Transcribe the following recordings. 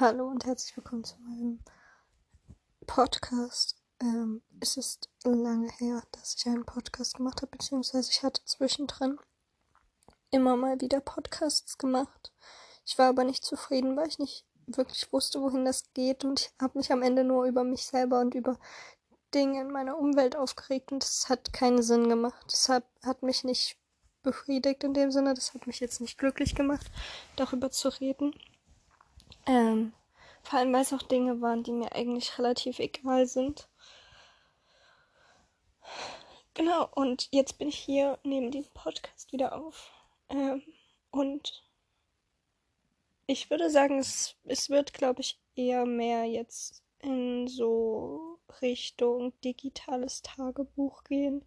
Hallo und herzlich willkommen zu meinem Podcast. Ähm, es ist lange her, dass ich einen Podcast gemacht habe, beziehungsweise ich hatte zwischendrin immer mal wieder Podcasts gemacht. Ich war aber nicht zufrieden, weil ich nicht wirklich wusste, wohin das geht und ich habe mich am Ende nur über mich selber und über Dinge in meiner Umwelt aufgeregt und es hat keinen Sinn gemacht. Deshalb hat mich nicht befriedigt in dem Sinne, das hat mich jetzt nicht glücklich gemacht, darüber zu reden. Ähm, vor allem, weil es auch Dinge waren, die mir eigentlich relativ egal sind. Genau, und jetzt bin ich hier, nehme diesen Podcast wieder auf. Ähm, und ich würde sagen, es, es wird, glaube ich, eher mehr jetzt in so Richtung digitales Tagebuch gehen.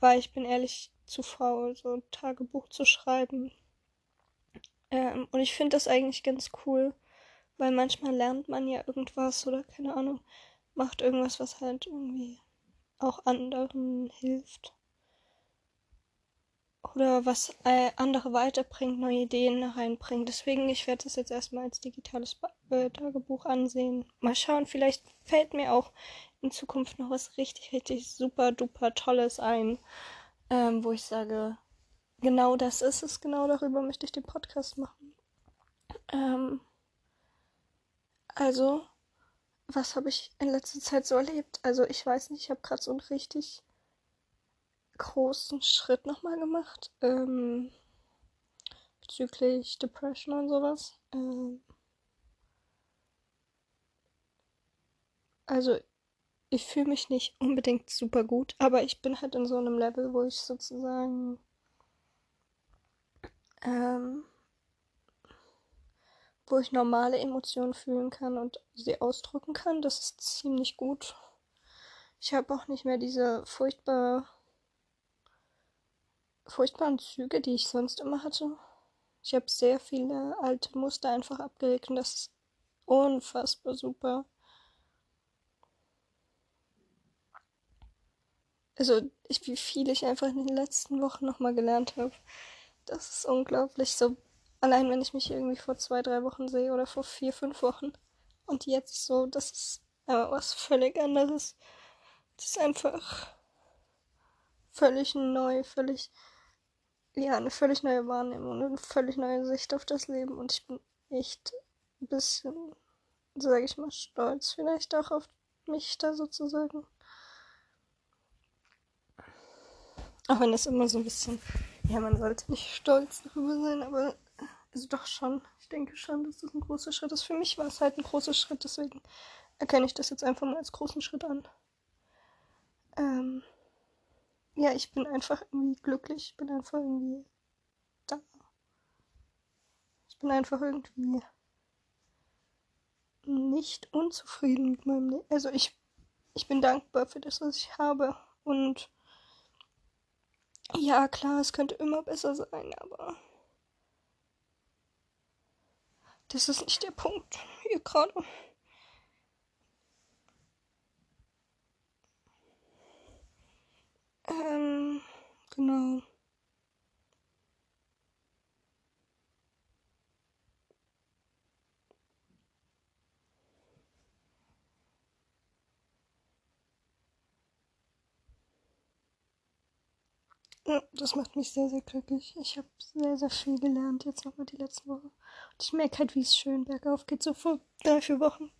Weil ich bin ehrlich zu faul, so ein Tagebuch zu schreiben. Ähm, und ich finde das eigentlich ganz cool, weil manchmal lernt man ja irgendwas oder keine Ahnung, macht irgendwas, was halt irgendwie auch anderen hilft. Oder was äh, andere weiterbringt, neue Ideen reinbringt. Deswegen, ich werde das jetzt erstmal als digitales ba äh, Tagebuch ansehen. Mal schauen, vielleicht fällt mir auch in Zukunft noch was richtig, richtig super duper Tolles ein, ähm, wo ich sage, genau das ist es, genau darüber möchte ich den Podcast machen. Ähm, also, was habe ich in letzter Zeit so erlebt? Also, ich weiß nicht, ich habe gerade so einen richtig großen Schritt nochmal gemacht ähm, bezüglich Depression und sowas. Ähm, also, ich fühle mich nicht unbedingt super gut, aber ich bin halt in so einem Level, wo ich sozusagen ähm, wo ich normale Emotionen fühlen kann und sie ausdrücken kann. Das ist ziemlich gut. Ich habe auch nicht mehr diese furchtbar furchtbaren Züge, die ich sonst immer hatte. Ich habe sehr viele alte Muster einfach abgelegt und das ist unfassbar super. Also, ich, wie viel ich einfach in den letzten Wochen nochmal gelernt habe. Das ist unglaublich. So, allein wenn ich mich irgendwie vor zwei, drei Wochen sehe oder vor vier, fünf Wochen. Und jetzt so, das ist aber was völlig anderes. Das ist einfach völlig neu, völlig, ja, eine völlig neue Wahrnehmung, eine völlig neue Sicht auf das Leben. Und ich bin echt ein bisschen, sage ich mal, stolz vielleicht auch auf mich da sozusagen. Auch wenn das immer so ein bisschen ja, man sollte nicht stolz darüber sein, aber also doch schon. Ich denke schon, dass das ein großer Schritt ist. Für mich war es halt ein großer Schritt, deswegen erkenne ich das jetzt einfach mal als großen Schritt an. Ähm, ja, ich bin einfach irgendwie glücklich. Ich bin einfach irgendwie da. Ich bin einfach irgendwie nicht unzufrieden mit meinem Leben. Also ich, ich bin dankbar für das, was ich habe. Und ja, klar, es könnte immer besser sein, aber das ist nicht der Punkt hier gerade. Ähm, genau. Ja, das macht mich sehr, sehr glücklich. Ich habe sehr, sehr viel gelernt jetzt nochmal die letzten Wochen. Und ich merke halt, wie es schön bergauf geht. So vor drei, vier Wochen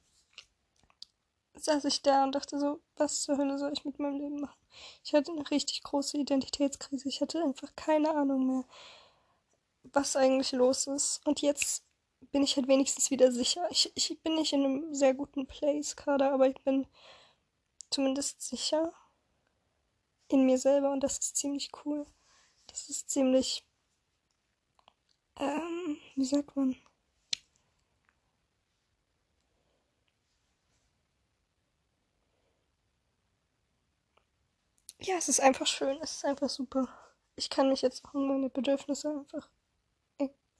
saß ich da und dachte so, was zur Hölle soll ich mit meinem Leben machen? Ich hatte eine richtig große Identitätskrise. Ich hatte einfach keine Ahnung mehr, was eigentlich los ist. Und jetzt bin ich halt wenigstens wieder sicher. Ich, ich bin nicht in einem sehr guten Place gerade, aber ich bin zumindest sicher in mir selber und das ist ziemlich cool. Das ist ziemlich, ähm, wie sagt man? Ja, es ist einfach schön, es ist einfach super. Ich kann mich jetzt auch um meine Bedürfnisse einfach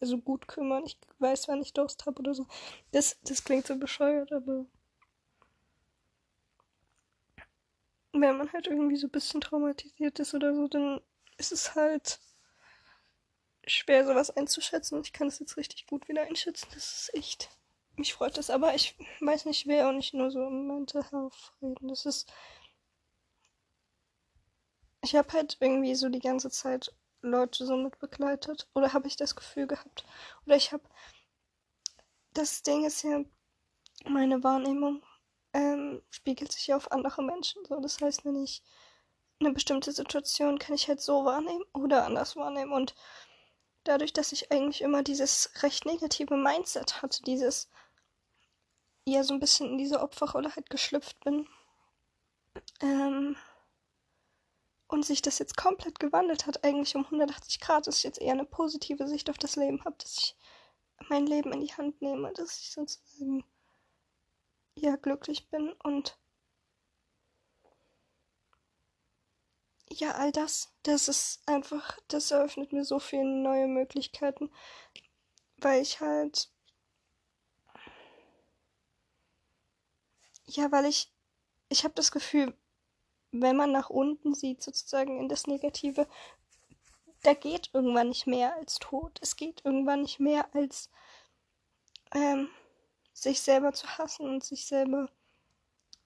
also gut kümmern. Ich weiß, wann ich Durst habe oder so. Das, das klingt so bescheuert, aber wenn man halt irgendwie so ein bisschen traumatisiert ist oder so, dann ist es halt schwer, sowas einzuschätzen. Ich kann es jetzt richtig gut wieder einschätzen. Das ist echt mich freut das, aber ich weiß nicht, wer und nicht nur so im Mental Health reden. Das ist. Ich habe halt irgendwie so die ganze Zeit Leute so mit begleitet. Oder habe ich das Gefühl gehabt. Oder ich habe. Das Ding ist ja, meine Wahrnehmung ähm, spiegelt sich ja auf andere Menschen. So, das heißt, wenn ich eine bestimmte Situation kann ich halt so wahrnehmen oder anders wahrnehmen. Und dadurch, dass ich eigentlich immer dieses recht negative Mindset hatte, dieses ja so ein bisschen in diese Opferrolle halt geschlüpft bin, ähm, und sich das jetzt komplett gewandelt hat, eigentlich um 180 Grad, dass ich jetzt eher eine positive Sicht auf das Leben habe, dass ich mein Leben in die Hand nehme, dass ich sozusagen ja glücklich bin und ja, all das, das ist einfach, das eröffnet mir so viele neue Möglichkeiten, weil ich halt, ja, weil ich, ich habe das Gefühl, wenn man nach unten sieht, sozusagen in das Negative, da geht irgendwann nicht mehr als Tod. Es geht irgendwann nicht mehr als ähm, sich selber zu hassen und sich selber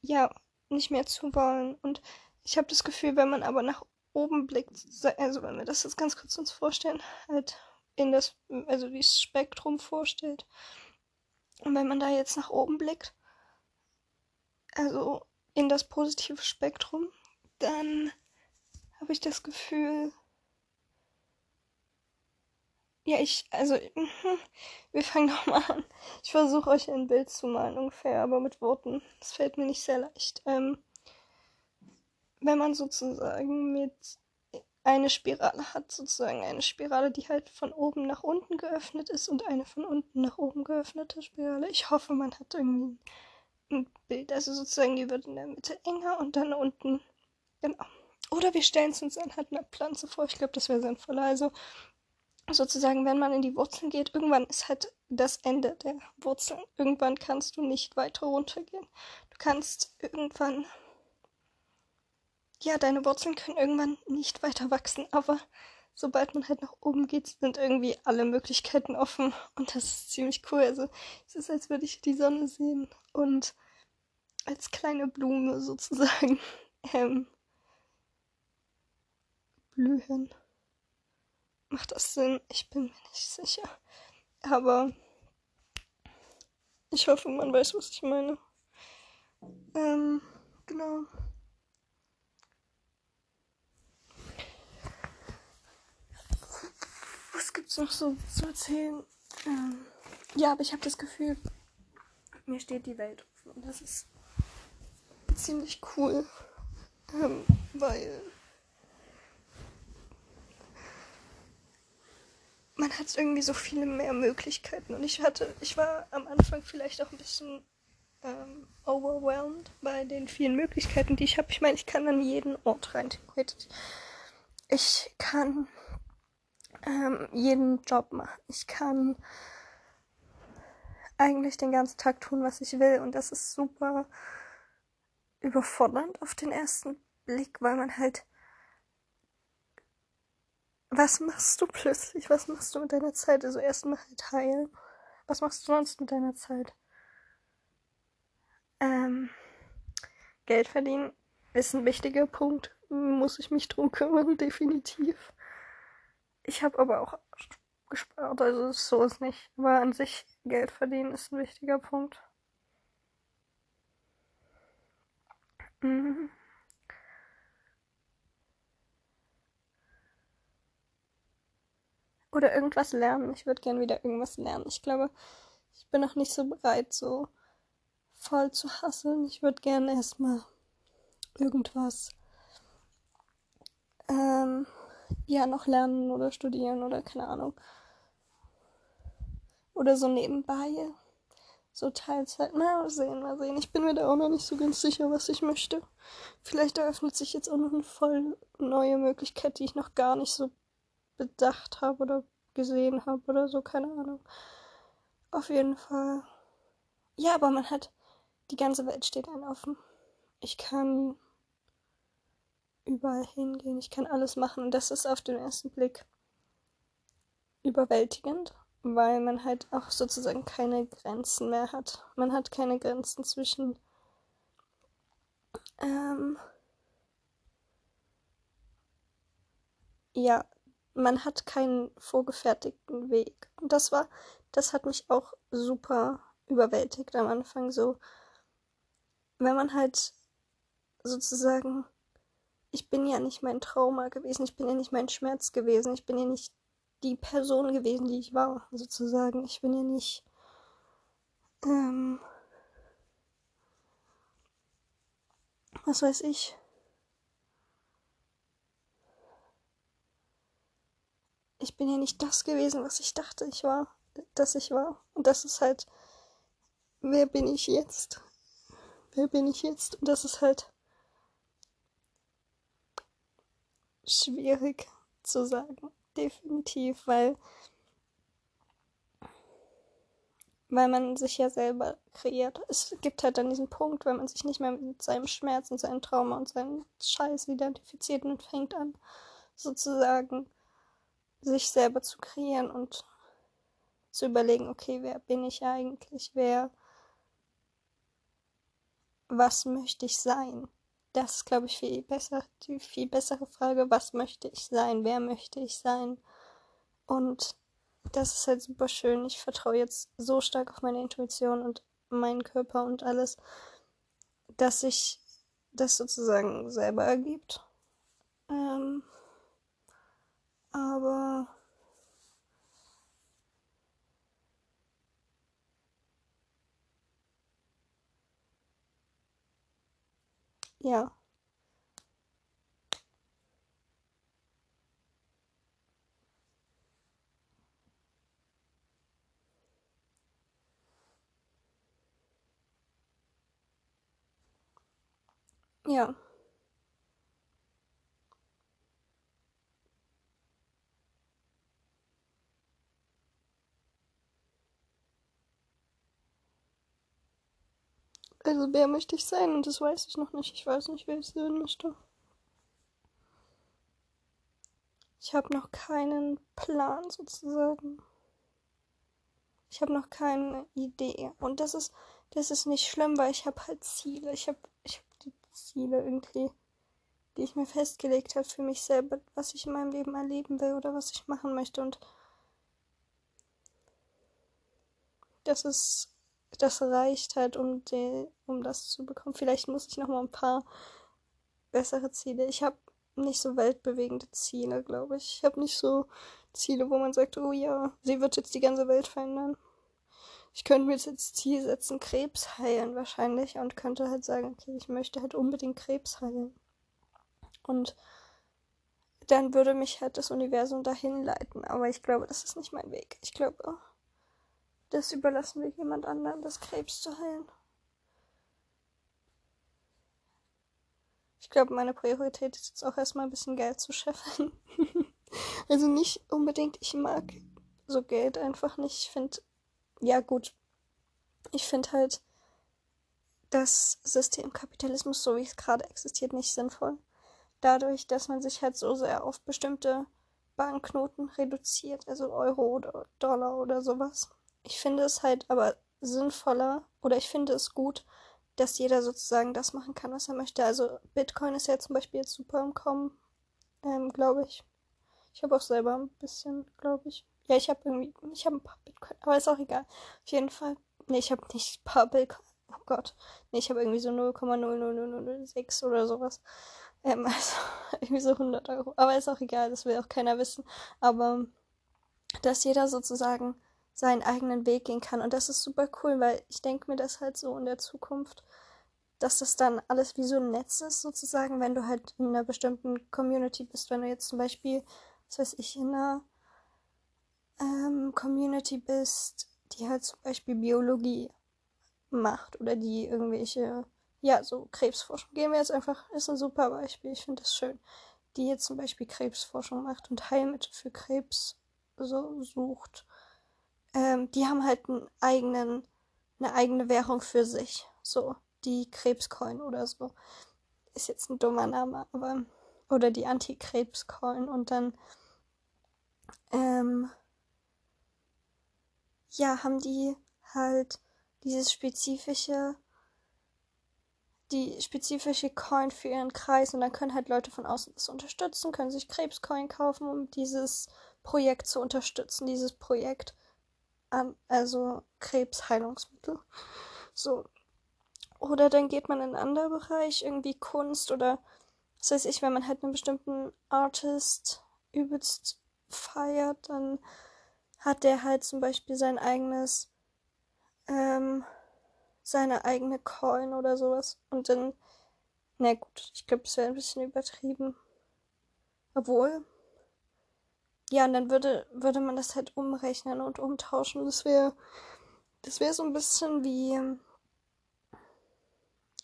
ja nicht mehr zu wollen. Und ich habe das Gefühl, wenn man aber nach oben blickt, also wenn wir das jetzt ganz kurz uns vorstellen, halt in das, also wie das Spektrum vorstellt. Und wenn man da jetzt nach oben blickt, also in das positive Spektrum, dann habe ich das Gefühl, ja, ich, also, wir fangen doch mal an. Ich versuche euch ein Bild zu malen, ungefähr, aber mit Worten. Das fällt mir nicht sehr leicht. Ähm, wenn man sozusagen mit eine Spirale hat, sozusagen eine Spirale, die halt von oben nach unten geöffnet ist und eine von unten nach oben geöffnete Spirale. Ich hoffe, man hat irgendwie ein Bild. Also sozusagen, die wird in der Mitte enger und dann unten. Genau. Oder wir stellen es uns anhand einer Pflanze vor. Ich glaube, das wäre sinnvoller. Also sozusagen, wenn man in die Wurzeln geht, irgendwann ist halt das Ende der Wurzeln. Irgendwann kannst du nicht weiter runtergehen. Du kannst irgendwann. Ja, deine Wurzeln können irgendwann nicht weiter wachsen, aber sobald man halt nach oben geht, sind irgendwie alle Möglichkeiten offen und das ist ziemlich cool. Also es ist, als würde ich die Sonne sehen und als kleine Blume sozusagen ähm, blühen. Macht das Sinn? Ich bin mir nicht sicher. Aber ich hoffe, man weiß, was ich meine. Ähm, genau. Was gibt's noch so zu erzählen? Ähm, ja, aber ich habe das Gefühl, mir steht die Welt offen. Und das ist ziemlich cool. Ähm, weil man hat irgendwie so viele mehr Möglichkeiten. Und ich hatte, ich war am Anfang vielleicht auch ein bisschen ähm, overwhelmed bei den vielen Möglichkeiten, die ich habe. Ich meine, ich kann an jeden Ort rein, theoretisch. Ich kann ähm, jeden Job machen. Ich kann eigentlich den ganzen Tag tun, was ich will. Und das ist super überfordernd auf den ersten Blick, weil man halt was machst du plötzlich? Was machst du mit deiner Zeit? Also erstmal halt heilen. Was machst du sonst mit deiner Zeit? Ähm, Geld verdienen ist ein wichtiger Punkt. Muss ich mich drum kümmern, definitiv. Ich habe aber auch gespart, also so ist nicht. Aber an sich Geld verdienen ist ein wichtiger Punkt. Mhm. Oder irgendwas lernen. Ich würde gern wieder irgendwas lernen. Ich glaube, ich bin noch nicht so bereit, so voll zu hasseln. Ich würde gern erstmal irgendwas ähm, ja noch lernen oder studieren oder keine Ahnung. Oder so nebenbei. So Teilzeit. Mal sehen, mal sehen. Ich bin mir da auch noch nicht so ganz sicher, was ich möchte. Vielleicht eröffnet sich jetzt auch noch eine voll neue Möglichkeit, die ich noch gar nicht so bedacht habe oder gesehen habe oder so, keine Ahnung. Auf jeden Fall. Ja, aber man hat. Die ganze Welt steht einem offen. Ich kann überall hingehen, ich kann alles machen und das ist auf den ersten Blick überwältigend, weil man halt auch sozusagen keine Grenzen mehr hat. Man hat keine Grenzen zwischen ähm, ja, man hat keinen vorgefertigten Weg. Und das war, das hat mich auch super überwältigt am Anfang so. Wenn man halt sozusagen, ich bin ja nicht mein Trauma gewesen, ich bin ja nicht mein Schmerz gewesen, ich bin ja nicht die Person gewesen, die ich war, sozusagen. Ich bin ja nicht ähm, was weiß ich. Ich bin ja nicht das gewesen, was ich dachte, ich war, dass ich war. Und das ist halt, wer bin ich jetzt? Wer bin ich jetzt? Und das ist halt schwierig zu sagen. Definitiv, weil weil man sich ja selber kreiert. Es gibt halt dann diesen Punkt, wenn man sich nicht mehr mit seinem Schmerz und seinem Trauma und seinem Scheiß identifiziert und fängt an, sozusagen sich selber zu kreieren und zu überlegen, okay, wer bin ich eigentlich, wer, was möchte ich sein? Das ist, glaube ich, viel besser, die viel bessere Frage, was möchte ich sein, wer möchte ich sein? Und das ist halt super schön. Ich vertraue jetzt so stark auf meine Intuition und meinen Körper und alles, dass sich das sozusagen selber ergibt. Ähm, aber ja. Ja. Also wer möchte ich sein? Und das weiß ich noch nicht. Ich weiß nicht, wer ich sein möchte. Ich habe noch keinen Plan sozusagen. Ich habe noch keine Idee. Und das ist, das ist nicht schlimm, weil ich habe halt Ziele. Ich habe ich hab die Ziele irgendwie, die ich mir festgelegt habe für mich selber, was ich in meinem Leben erleben will oder was ich machen möchte. Und das ist, das reicht halt, um, die, um das zu bekommen. Vielleicht muss ich noch mal ein paar bessere Ziele. Ich habe nicht so weltbewegende Ziele, glaube ich. Ich habe nicht so Ziele, wo man sagt, oh ja, sie wird jetzt die ganze Welt verändern. Ich könnte mir jetzt als Ziel setzen, Krebs heilen wahrscheinlich und könnte halt sagen, okay, ich möchte halt unbedingt Krebs heilen. Und dann würde mich halt das Universum dahin leiten. Aber ich glaube, das ist nicht mein Weg. Ich glaube, das überlassen wir jemand anderem, das Krebs zu heilen. Ich glaube, meine Priorität ist jetzt auch erstmal ein bisschen Geld zu scheffeln. also nicht unbedingt, ich mag so Geld einfach nicht. Ich finde, ja gut, ich finde halt das System Kapitalismus, so wie es gerade existiert, nicht sinnvoll. Dadurch, dass man sich halt so sehr auf bestimmte Banknoten reduziert, also Euro oder Dollar oder sowas. Ich finde es halt aber sinnvoller oder ich finde es gut, dass jeder sozusagen das machen kann, was er möchte. Also Bitcoin ist ja zum Beispiel jetzt super im Kommen, ähm, glaube ich. Ich habe auch selber ein bisschen, glaube ich. Ja, ich habe irgendwie, ich habe ein paar Bitcoin, aber ist auch egal. Auf jeden Fall. Nee, ich habe nicht ein paar Bitcoin. Oh Gott. Nee, ich habe irgendwie so 0,00006 oder sowas. Ähm, also irgendwie so 100 Euro. Aber ist auch egal, das will auch keiner wissen. Aber dass jeder sozusagen seinen eigenen Weg gehen kann. Und das ist super cool, weil ich denke mir das halt so in der Zukunft, dass das dann alles wie so ein Netz ist, sozusagen, wenn du halt in einer bestimmten Community bist. Wenn du jetzt zum Beispiel, was weiß ich, in einer ähm, Community bist, die halt zum Beispiel Biologie macht oder die irgendwelche, ja, so Krebsforschung. Gehen wir jetzt einfach, ist ein super Beispiel, ich finde das schön. Die jetzt zum Beispiel Krebsforschung macht und Heilmittel für Krebs so sucht. Ähm, die haben halt einen eigenen, eine eigene Währung für sich. So, die Krebscoin oder so. Ist jetzt ein dummer Name, aber. Oder die Anti-Krebscoin und dann ähm, ja, haben die halt dieses spezifische, die spezifische Coin für ihren Kreis und dann können halt Leute von außen das unterstützen, können sich Krebscoin kaufen, um dieses Projekt zu unterstützen, dieses Projekt also Krebsheilungsmittel. So. Oder dann geht man in einen anderen Bereich, irgendwie Kunst oder was weiß ich, wenn man halt einen bestimmten Artist übelst feiert, dann hat der halt zum Beispiel sein eigenes, ähm, seine eigene Coin oder sowas. Und dann, na gut, ich glaube, das wäre ein bisschen übertrieben. Obwohl, ja, und dann würde, würde man das halt umrechnen und umtauschen. Das wäre, das wäre so ein bisschen wie,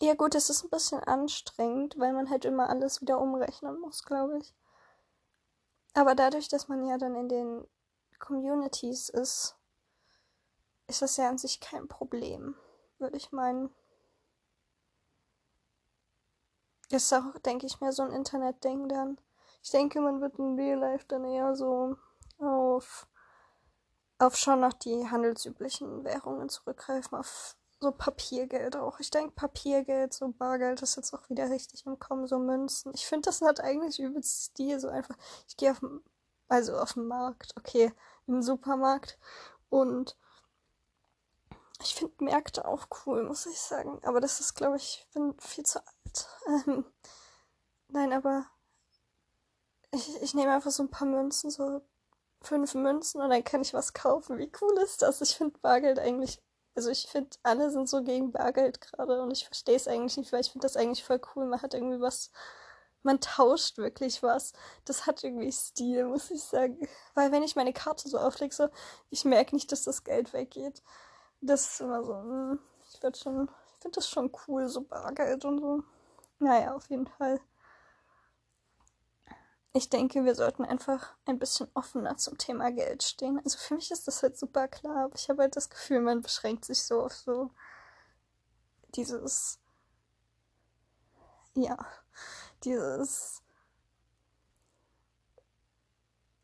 ja gut, es ist ein bisschen anstrengend, weil man halt immer alles wieder umrechnen muss, glaube ich. Aber dadurch, dass man ja dann in den Communities ist, ist das ja an sich kein Problem, würde ich meinen. Ist auch, denke ich, mehr so ein Internet-Ding dann. Ich denke, man wird in Real Life dann eher so auf, auf schon noch die handelsüblichen Währungen zurückgreifen, auf so Papiergeld auch. Ich denke, Papiergeld, so Bargeld ist jetzt auch wieder richtig im Kommen, so Münzen. Ich finde, das hat eigentlich übelst Stil, so einfach. Ich gehe auf, also auf den Markt, okay, im Supermarkt. Und ich finde Märkte auch cool, muss ich sagen. Aber das ist, glaube ich, ich bin viel zu alt. Ähm, nein, aber ich, ich nehme einfach so ein paar Münzen, so fünf Münzen und dann kann ich was kaufen. Wie cool ist das? Ich finde Bargeld eigentlich, also ich finde, alle sind so gegen Bargeld gerade und ich verstehe es eigentlich nicht, weil ich finde das eigentlich voll cool. Man hat irgendwie was man tauscht wirklich was. Das hat irgendwie Stil, muss ich sagen. Weil wenn ich meine Karte so auflege, so, ich merke nicht, dass das Geld weggeht. Das ist immer so, hm, ich werde schon, ich finde das schon cool, so Bargeld und so. Naja, auf jeden Fall. Ich denke, wir sollten einfach ein bisschen offener zum Thema Geld stehen. Also für mich ist das halt super klar, aber ich habe halt das Gefühl, man beschränkt sich so auf so dieses, ja, dieses,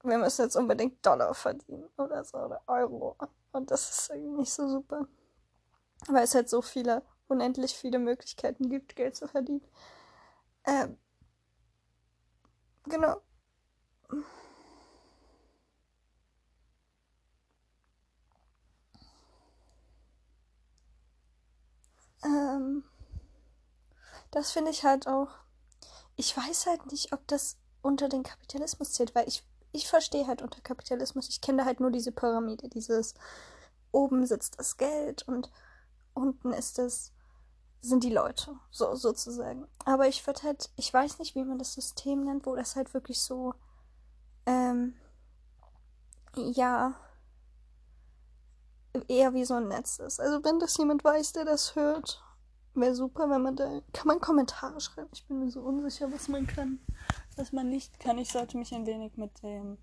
wir müssen jetzt unbedingt Dollar verdienen oder so oder Euro. Und das ist irgendwie nicht so super. Weil es halt so viele, unendlich viele Möglichkeiten gibt, Geld zu verdienen. Ähm, genau. Ähm, das finde ich halt auch ich weiß halt nicht, ob das unter den Kapitalismus zählt, weil ich, ich verstehe halt unter Kapitalismus, ich kenne halt nur diese Pyramide, dieses oben sitzt das Geld und unten ist es, sind die Leute, so sozusagen. Aber ich würde halt, ich weiß nicht, wie man das System nennt, wo das halt wirklich so, ähm, ja, eher wie so ein Netz ist. Also wenn das jemand weiß, der das hört Wäre super, wenn man da. Kann man Kommentare schreiben? Ich bin mir so unsicher, was man kann, was man nicht kann. Ich sollte mich ein wenig mit dem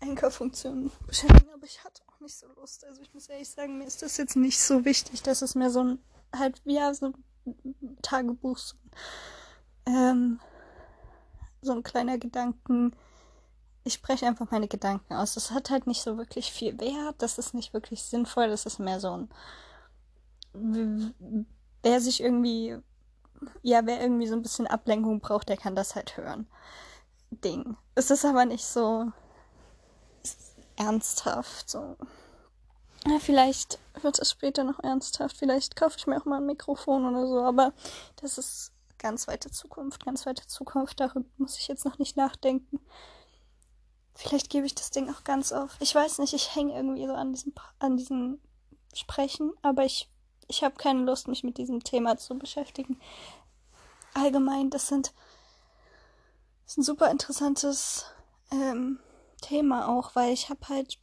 Anchor-Funktion beschäftigen, aber ich hatte nicht so Lust. Also ich muss ehrlich sagen, mir ist das jetzt nicht so wichtig, dass es mir so ein halt, ja, so ein Tagebuch, so, ähm, so ein kleiner Gedanken. Ich spreche einfach meine Gedanken aus. Das hat halt nicht so wirklich viel Wert. Das ist nicht wirklich sinnvoll. Das ist mehr so ein wer sich irgendwie, ja, wer irgendwie so ein bisschen Ablenkung braucht, der kann das halt hören. Ding. Es ist aber nicht so ernsthaft, so. Ja, vielleicht wird es später noch ernsthaft. Vielleicht kaufe ich mir auch mal ein Mikrofon oder so, aber das ist ganz weite Zukunft, ganz weite Zukunft. Darüber muss ich jetzt noch nicht nachdenken. Vielleicht gebe ich das Ding auch ganz auf. Ich weiß nicht, ich hänge irgendwie so an diesem, an diesem Sprechen, aber ich ich habe keine Lust, mich mit diesem Thema zu beschäftigen. Allgemein, das sind das ist super interessantes ähm, Thema auch, weil ich habe halt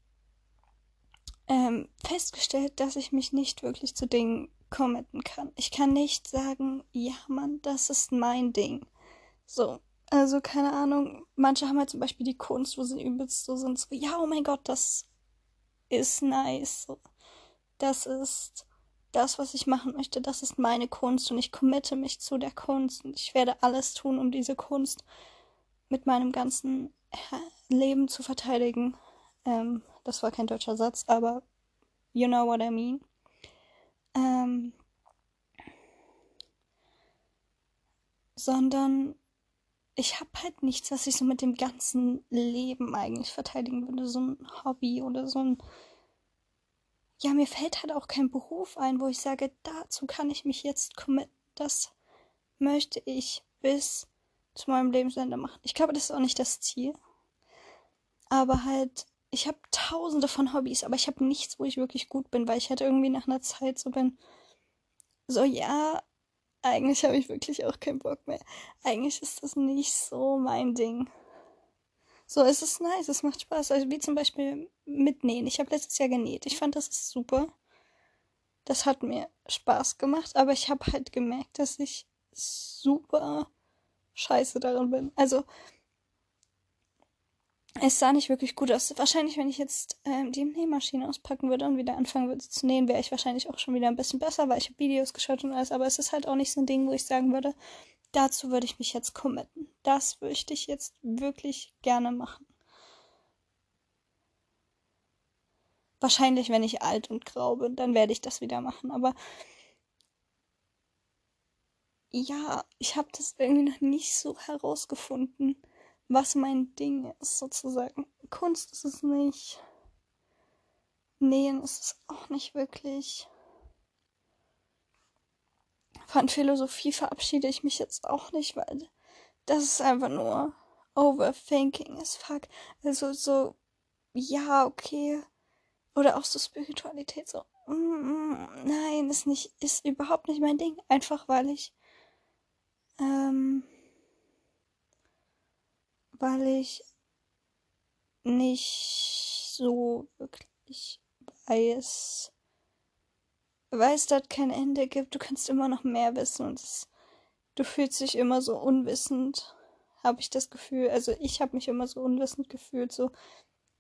ähm, festgestellt, dass ich mich nicht wirklich zu Dingen committen kann. Ich kann nicht sagen, ja, Mann, das ist mein Ding. So, also keine Ahnung. Manche haben halt zum Beispiel die Kunst, wo sie übelst so sind, so, ja, oh mein Gott, das ist nice. Das ist das, was ich machen möchte, das ist meine Kunst und ich committe mich zu der Kunst und ich werde alles tun, um diese Kunst mit meinem ganzen Leben zu verteidigen. Ähm, das war kein deutscher Satz, aber You know what I mean? Ähm, sondern ich habe halt nichts, was ich so mit dem ganzen Leben eigentlich verteidigen würde. So ein Hobby oder so ein. Ja, mir fällt halt auch kein Beruf ein, wo ich sage, dazu kann ich mich jetzt committen. Das möchte ich bis zu meinem Lebensende machen. Ich glaube, das ist auch nicht das Ziel. Aber halt, ich habe tausende von Hobbys, aber ich habe nichts, wo ich wirklich gut bin, weil ich halt irgendwie nach einer Zeit so bin. So, ja, eigentlich habe ich wirklich auch keinen Bock mehr. Eigentlich ist das nicht so mein Ding. So, es ist nice, es macht Spaß. Also wie zum Beispiel mitnähen. Ich habe letztes Jahr genäht. Ich fand das ist super. Das hat mir Spaß gemacht, aber ich habe halt gemerkt, dass ich super scheiße darin bin. Also es sah nicht wirklich gut aus. Wahrscheinlich, wenn ich jetzt ähm, die Nähmaschine auspacken würde und wieder anfangen würde zu nähen, wäre ich wahrscheinlich auch schon wieder ein bisschen besser, weil ich habe Videos geschaut und alles. Aber es ist halt auch nicht so ein Ding, wo ich sagen würde, dazu würde ich mich jetzt committen. Das möchte ich jetzt wirklich gerne machen. Wahrscheinlich, wenn ich alt und grau bin, dann werde ich das wieder machen. Aber ja, ich habe das irgendwie noch nicht so herausgefunden was mein Ding ist, sozusagen. Kunst ist es nicht. Nähen ist es auch nicht wirklich. Von Philosophie verabschiede ich mich jetzt auch nicht, weil das ist einfach nur Overthinking as fuck. Also so, ja, okay. Oder auch so Spiritualität, so, mm, mm, nein, ist nicht, ist überhaupt nicht mein Ding. Einfach weil ich, ähm, weil ich nicht so wirklich weiß, weil es dort kein Ende gibt. Du kannst immer noch mehr wissen und es, du fühlst dich immer so unwissend, habe ich das Gefühl. Also ich habe mich immer so unwissend gefühlt, so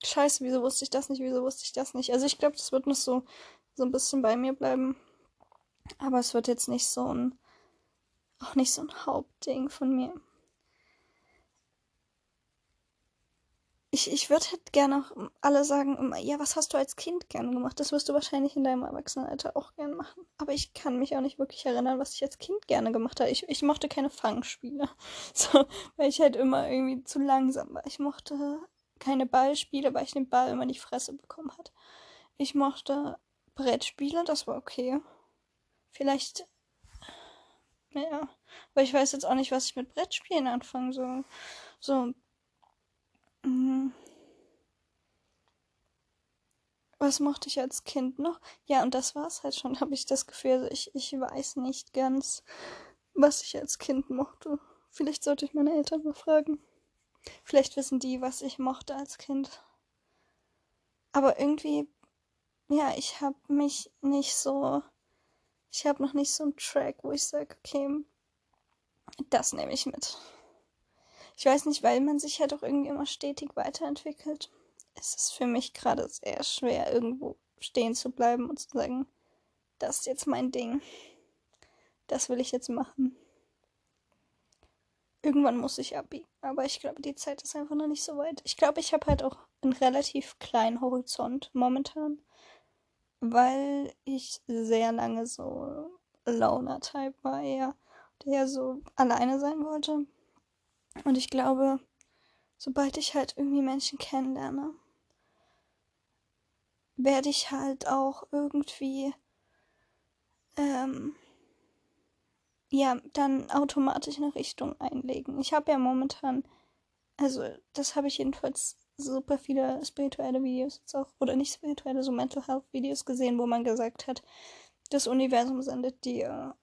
Scheiße, wieso wusste ich das nicht, wieso wusste ich das nicht. Also ich glaube, das wird noch so so ein bisschen bei mir bleiben, aber es wird jetzt nicht so ein auch nicht so ein Hauptding von mir. ich, ich würde halt gerne auch alle sagen, ja, was hast du als Kind gerne gemacht? Das wirst du wahrscheinlich in deinem Erwachsenenalter auch gerne machen. Aber ich kann mich auch nicht wirklich erinnern, was ich als Kind gerne gemacht habe. Ich, ich mochte keine Fangspiele. So, weil ich halt immer irgendwie zu langsam war. Ich mochte keine Ballspiele, weil ich den Ball immer in die Fresse bekommen hat. Ich mochte Brettspiele, das war okay. Vielleicht. Ja. Aber ich weiß jetzt auch nicht, was ich mit Brettspielen anfangen soll. So, Mhm. Was mochte ich als Kind noch? Ja, und das war's halt schon, habe ich das Gefühl. Also ich, ich weiß nicht ganz, was ich als Kind mochte. Vielleicht sollte ich meine Eltern mal fragen. Vielleicht wissen die, was ich mochte als Kind. Aber irgendwie, ja, ich habe mich nicht so. Ich habe noch nicht so einen Track, wo ich sage, okay, das nehme ich mit. Ich weiß nicht, weil man sich halt auch irgendwie immer stetig weiterentwickelt. Es ist für mich gerade sehr schwer, irgendwo stehen zu bleiben und zu sagen, das ist jetzt mein Ding. Das will ich jetzt machen. Irgendwann muss ich abbiegen. Aber ich glaube, die Zeit ist einfach noch nicht so weit. Ich glaube, ich habe halt auch einen relativ kleinen Horizont momentan. Weil ich sehr lange so Loner-Type war eher, der so alleine sein wollte. Und ich glaube, sobald ich halt irgendwie Menschen kennenlerne, werde ich halt auch irgendwie, ähm, ja, dann automatisch eine Richtung einlegen. Ich habe ja momentan, also das habe ich jedenfalls super viele spirituelle Videos jetzt auch, oder nicht spirituelle, so Mental Health Videos gesehen, wo man gesagt hat, das Universum sendet dir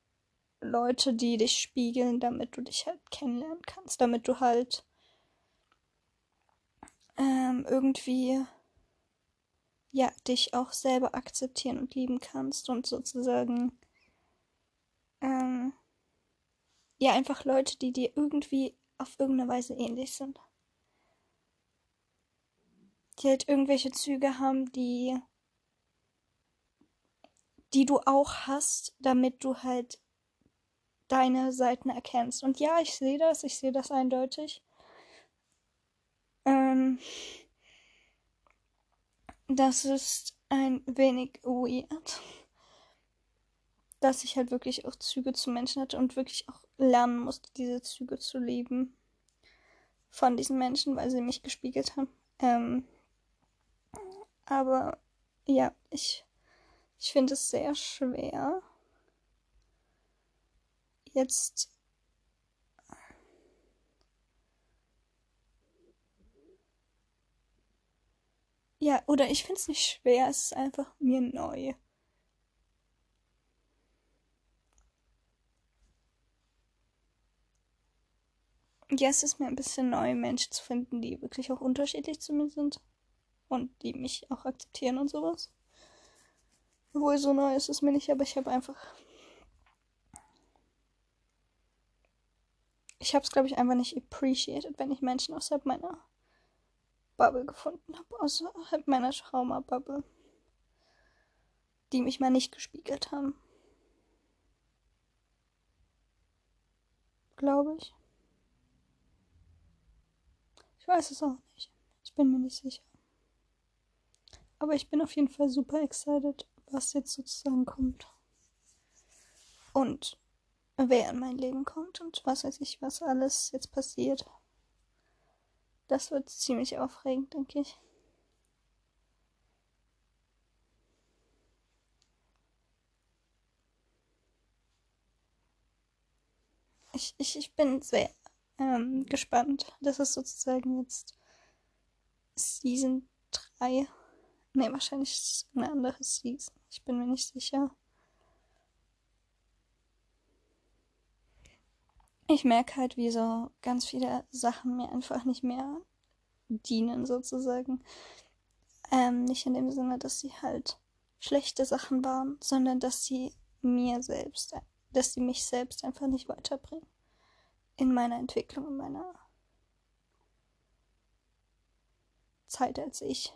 Leute, die dich spiegeln, damit du dich halt kennenlernen kannst, damit du halt ähm, irgendwie ja dich auch selber akzeptieren und lieben kannst und sozusagen ähm, ja einfach Leute, die dir irgendwie auf irgendeine Weise ähnlich sind. Die halt irgendwelche Züge haben, die die du auch hast, damit du halt deine Seiten erkennst. Und ja, ich sehe das, ich sehe das eindeutig. Ähm, das ist, ein wenig weird, dass ich halt wirklich auch Züge zu Menschen hatte und wirklich auch lernen musste, diese Züge zu lieben von diesen Menschen, weil sie mich gespiegelt haben. Ähm, aber ja, ich, ich finde es sehr schwer, jetzt Ja, oder ich finde es nicht schwer, es ist einfach mir neu. Ja, es ist mir ein bisschen neu, Menschen zu finden, die wirklich auch unterschiedlich zu mir sind. Und die mich auch akzeptieren und sowas. Obwohl so neu ist es mir nicht, aber ich habe einfach. Ich habe es, glaube ich, einfach nicht appreciated, wenn ich Menschen außerhalb meiner Bubble gefunden habe, außerhalb meiner Trauma-Bubble. Die mich mal nicht gespiegelt haben. Glaube ich. Ich weiß es auch nicht. Ich bin mir nicht sicher. Aber ich bin auf jeden Fall super excited, was jetzt sozusagen kommt. Und wer in mein Leben kommt und was weiß ich, was alles jetzt passiert. Das wird ziemlich aufregend, denke ich. Ich, ich, ich bin sehr ähm, gespannt. Das ist sozusagen jetzt Season 3. Ne, wahrscheinlich ist es eine andere Season. Ich bin mir nicht sicher. Ich merke halt, wie so ganz viele Sachen mir einfach nicht mehr dienen, sozusagen. Ähm, nicht in dem Sinne, dass sie halt schlechte Sachen waren, sondern dass sie mir selbst, dass sie mich selbst einfach nicht weiterbringen. In meiner Entwicklung, in meiner Zeit als ich.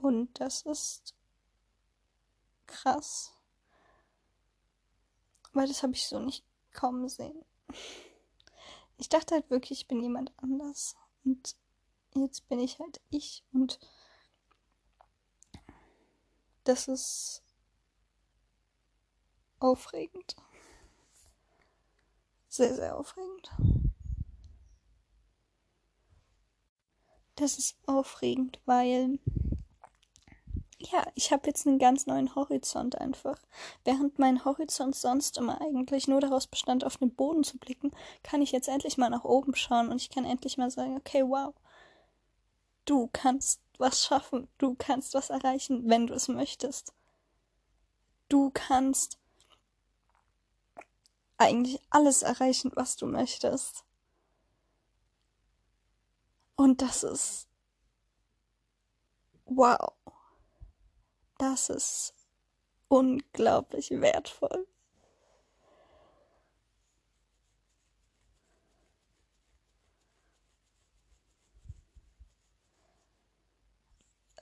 Und das ist krass. Weil das habe ich so nicht kommen sehen. Ich dachte halt wirklich, ich bin jemand anders. Und jetzt bin ich halt ich. Und das ist aufregend. Sehr, sehr aufregend. Das ist aufregend, weil ja, ich habe jetzt einen ganz neuen Horizont einfach. Während mein Horizont sonst immer eigentlich nur daraus bestand, auf den Boden zu blicken, kann ich jetzt endlich mal nach oben schauen und ich kann endlich mal sagen, okay, wow, du kannst was schaffen, du kannst was erreichen, wenn du es möchtest. Du kannst eigentlich alles erreichen, was du möchtest. Und das ist wow. Das ist unglaublich wertvoll.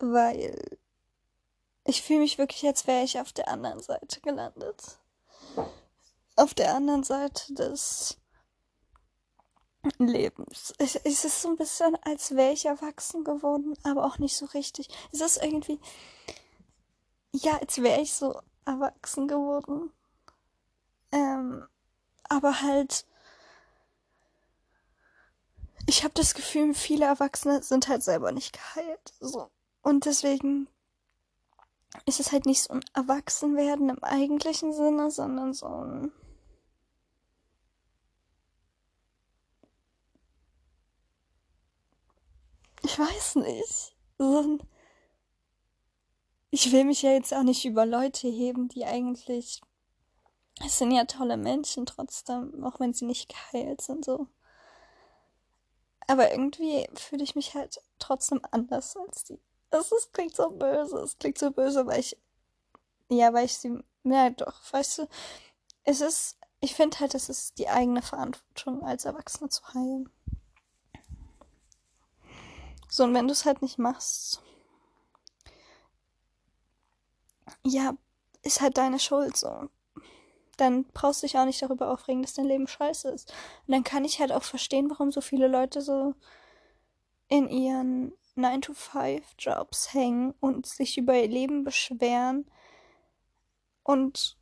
Weil ich fühle mich wirklich, als wäre ich auf der anderen Seite gelandet. Auf der anderen Seite des Lebens. Es, es ist so ein bisschen, als wäre ich erwachsen geworden, aber auch nicht so richtig. Es ist irgendwie, ja, als wäre ich so erwachsen geworden. Ähm, aber halt, ich habe das Gefühl, viele Erwachsene sind halt selber nicht geheilt. So. Und deswegen ist es halt nicht so ein Erwachsenwerden im eigentlichen Sinne, sondern so ein. Ich weiß nicht. So ein ich will mich ja jetzt auch nicht über Leute heben, die eigentlich. Es sind ja tolle Menschen trotzdem, auch wenn sie nicht geheilt sind, so. Aber irgendwie fühle ich mich halt trotzdem anders als die. Ist, klingt so böse. Es klingt so böse, weil ich. Ja, weil ich sie. Ja, doch, weißt du. Es ist. Ich finde halt, es ist die eigene Verantwortung, als Erwachsene zu heilen. So, und wenn du es halt nicht machst, ja, ist halt deine Schuld so. dann brauchst du dich auch nicht darüber aufregen, dass dein Leben scheiße ist. Und dann kann ich halt auch verstehen, warum so viele Leute so in ihren 9-to-5-Jobs hängen und sich über ihr Leben beschweren. Und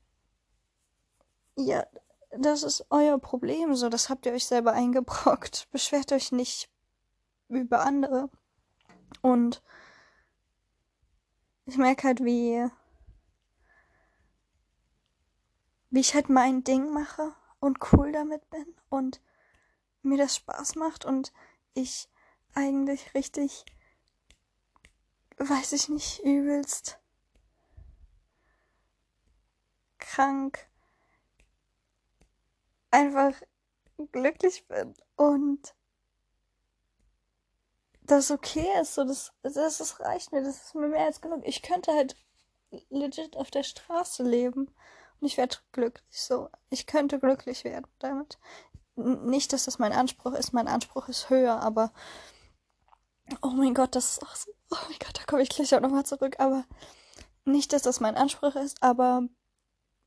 ja, das ist euer Problem, so, das habt ihr euch selber eingebrockt. Beschwert euch nicht über andere. Und ich merke halt, wie, wie ich halt mein Ding mache und cool damit bin und mir das Spaß macht und ich eigentlich richtig, weiß ich nicht, übelst krank einfach glücklich bin und das okay ist, so das, das, das reicht mir, das ist mir mehr als genug. Ich könnte halt legit auf der Straße leben ich werde glücklich so. Ich könnte glücklich werden damit. Nicht, dass das mein Anspruch ist, mein Anspruch ist höher, aber oh mein Gott, das ist auch so, oh mein Gott, da komme ich gleich auch nochmal zurück, aber nicht, dass das mein Anspruch ist, aber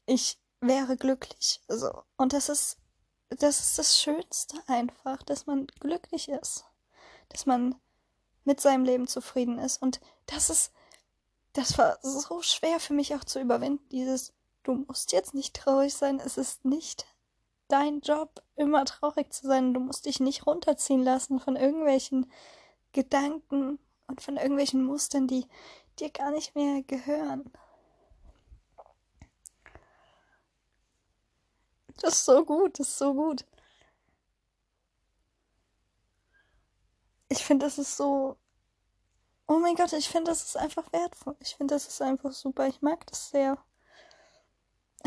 ich wäre glücklich. So. Und das ist, das ist das Schönste einfach, dass man glücklich ist. Dass man mit seinem Leben zufrieden ist. Und das ist, das war so schwer für mich auch zu überwinden, dieses, du musst jetzt nicht traurig sein, es ist nicht dein Job, immer traurig zu sein. Du musst dich nicht runterziehen lassen von irgendwelchen Gedanken und von irgendwelchen Mustern, die dir gar nicht mehr gehören. Das ist so gut, das ist so gut. Ich finde, das ist so. Oh mein Gott, ich finde, das ist einfach wertvoll. Ich finde, das ist einfach super. Ich mag das sehr.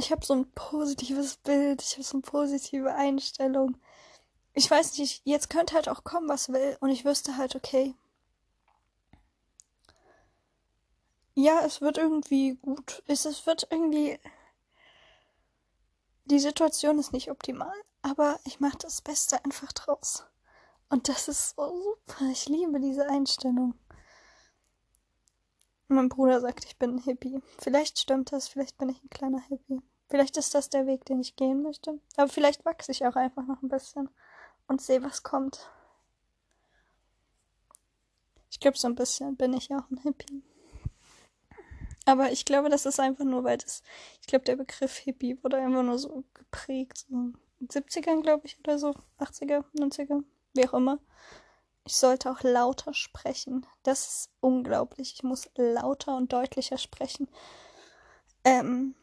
Ich habe so ein positives Bild, ich habe so eine positive Einstellung. Ich weiß nicht, jetzt könnte halt auch kommen, was will, und ich wüsste halt, okay. Ja, es wird irgendwie gut. Es, es wird irgendwie die Situation ist nicht optimal, aber ich mache das Beste einfach draus. Und das ist so super. Ich liebe diese Einstellung. Mein Bruder sagt, ich bin ein Hippie. Vielleicht stimmt das, vielleicht bin ich ein kleiner Hippie. Vielleicht ist das der Weg, den ich gehen möchte. Aber vielleicht wachse ich auch einfach noch ein bisschen und sehe, was kommt. Ich glaube, so ein bisschen bin ich auch ein Hippie. Aber ich glaube, das ist einfach nur, weil das, ich glaube, der Begriff Hippie wurde einfach nur so geprägt. So in den 70ern, glaube ich, oder so. 80er, 90er, wie auch immer. Ich sollte auch lauter sprechen. Das ist unglaublich. Ich muss lauter und deutlicher sprechen. Ähm,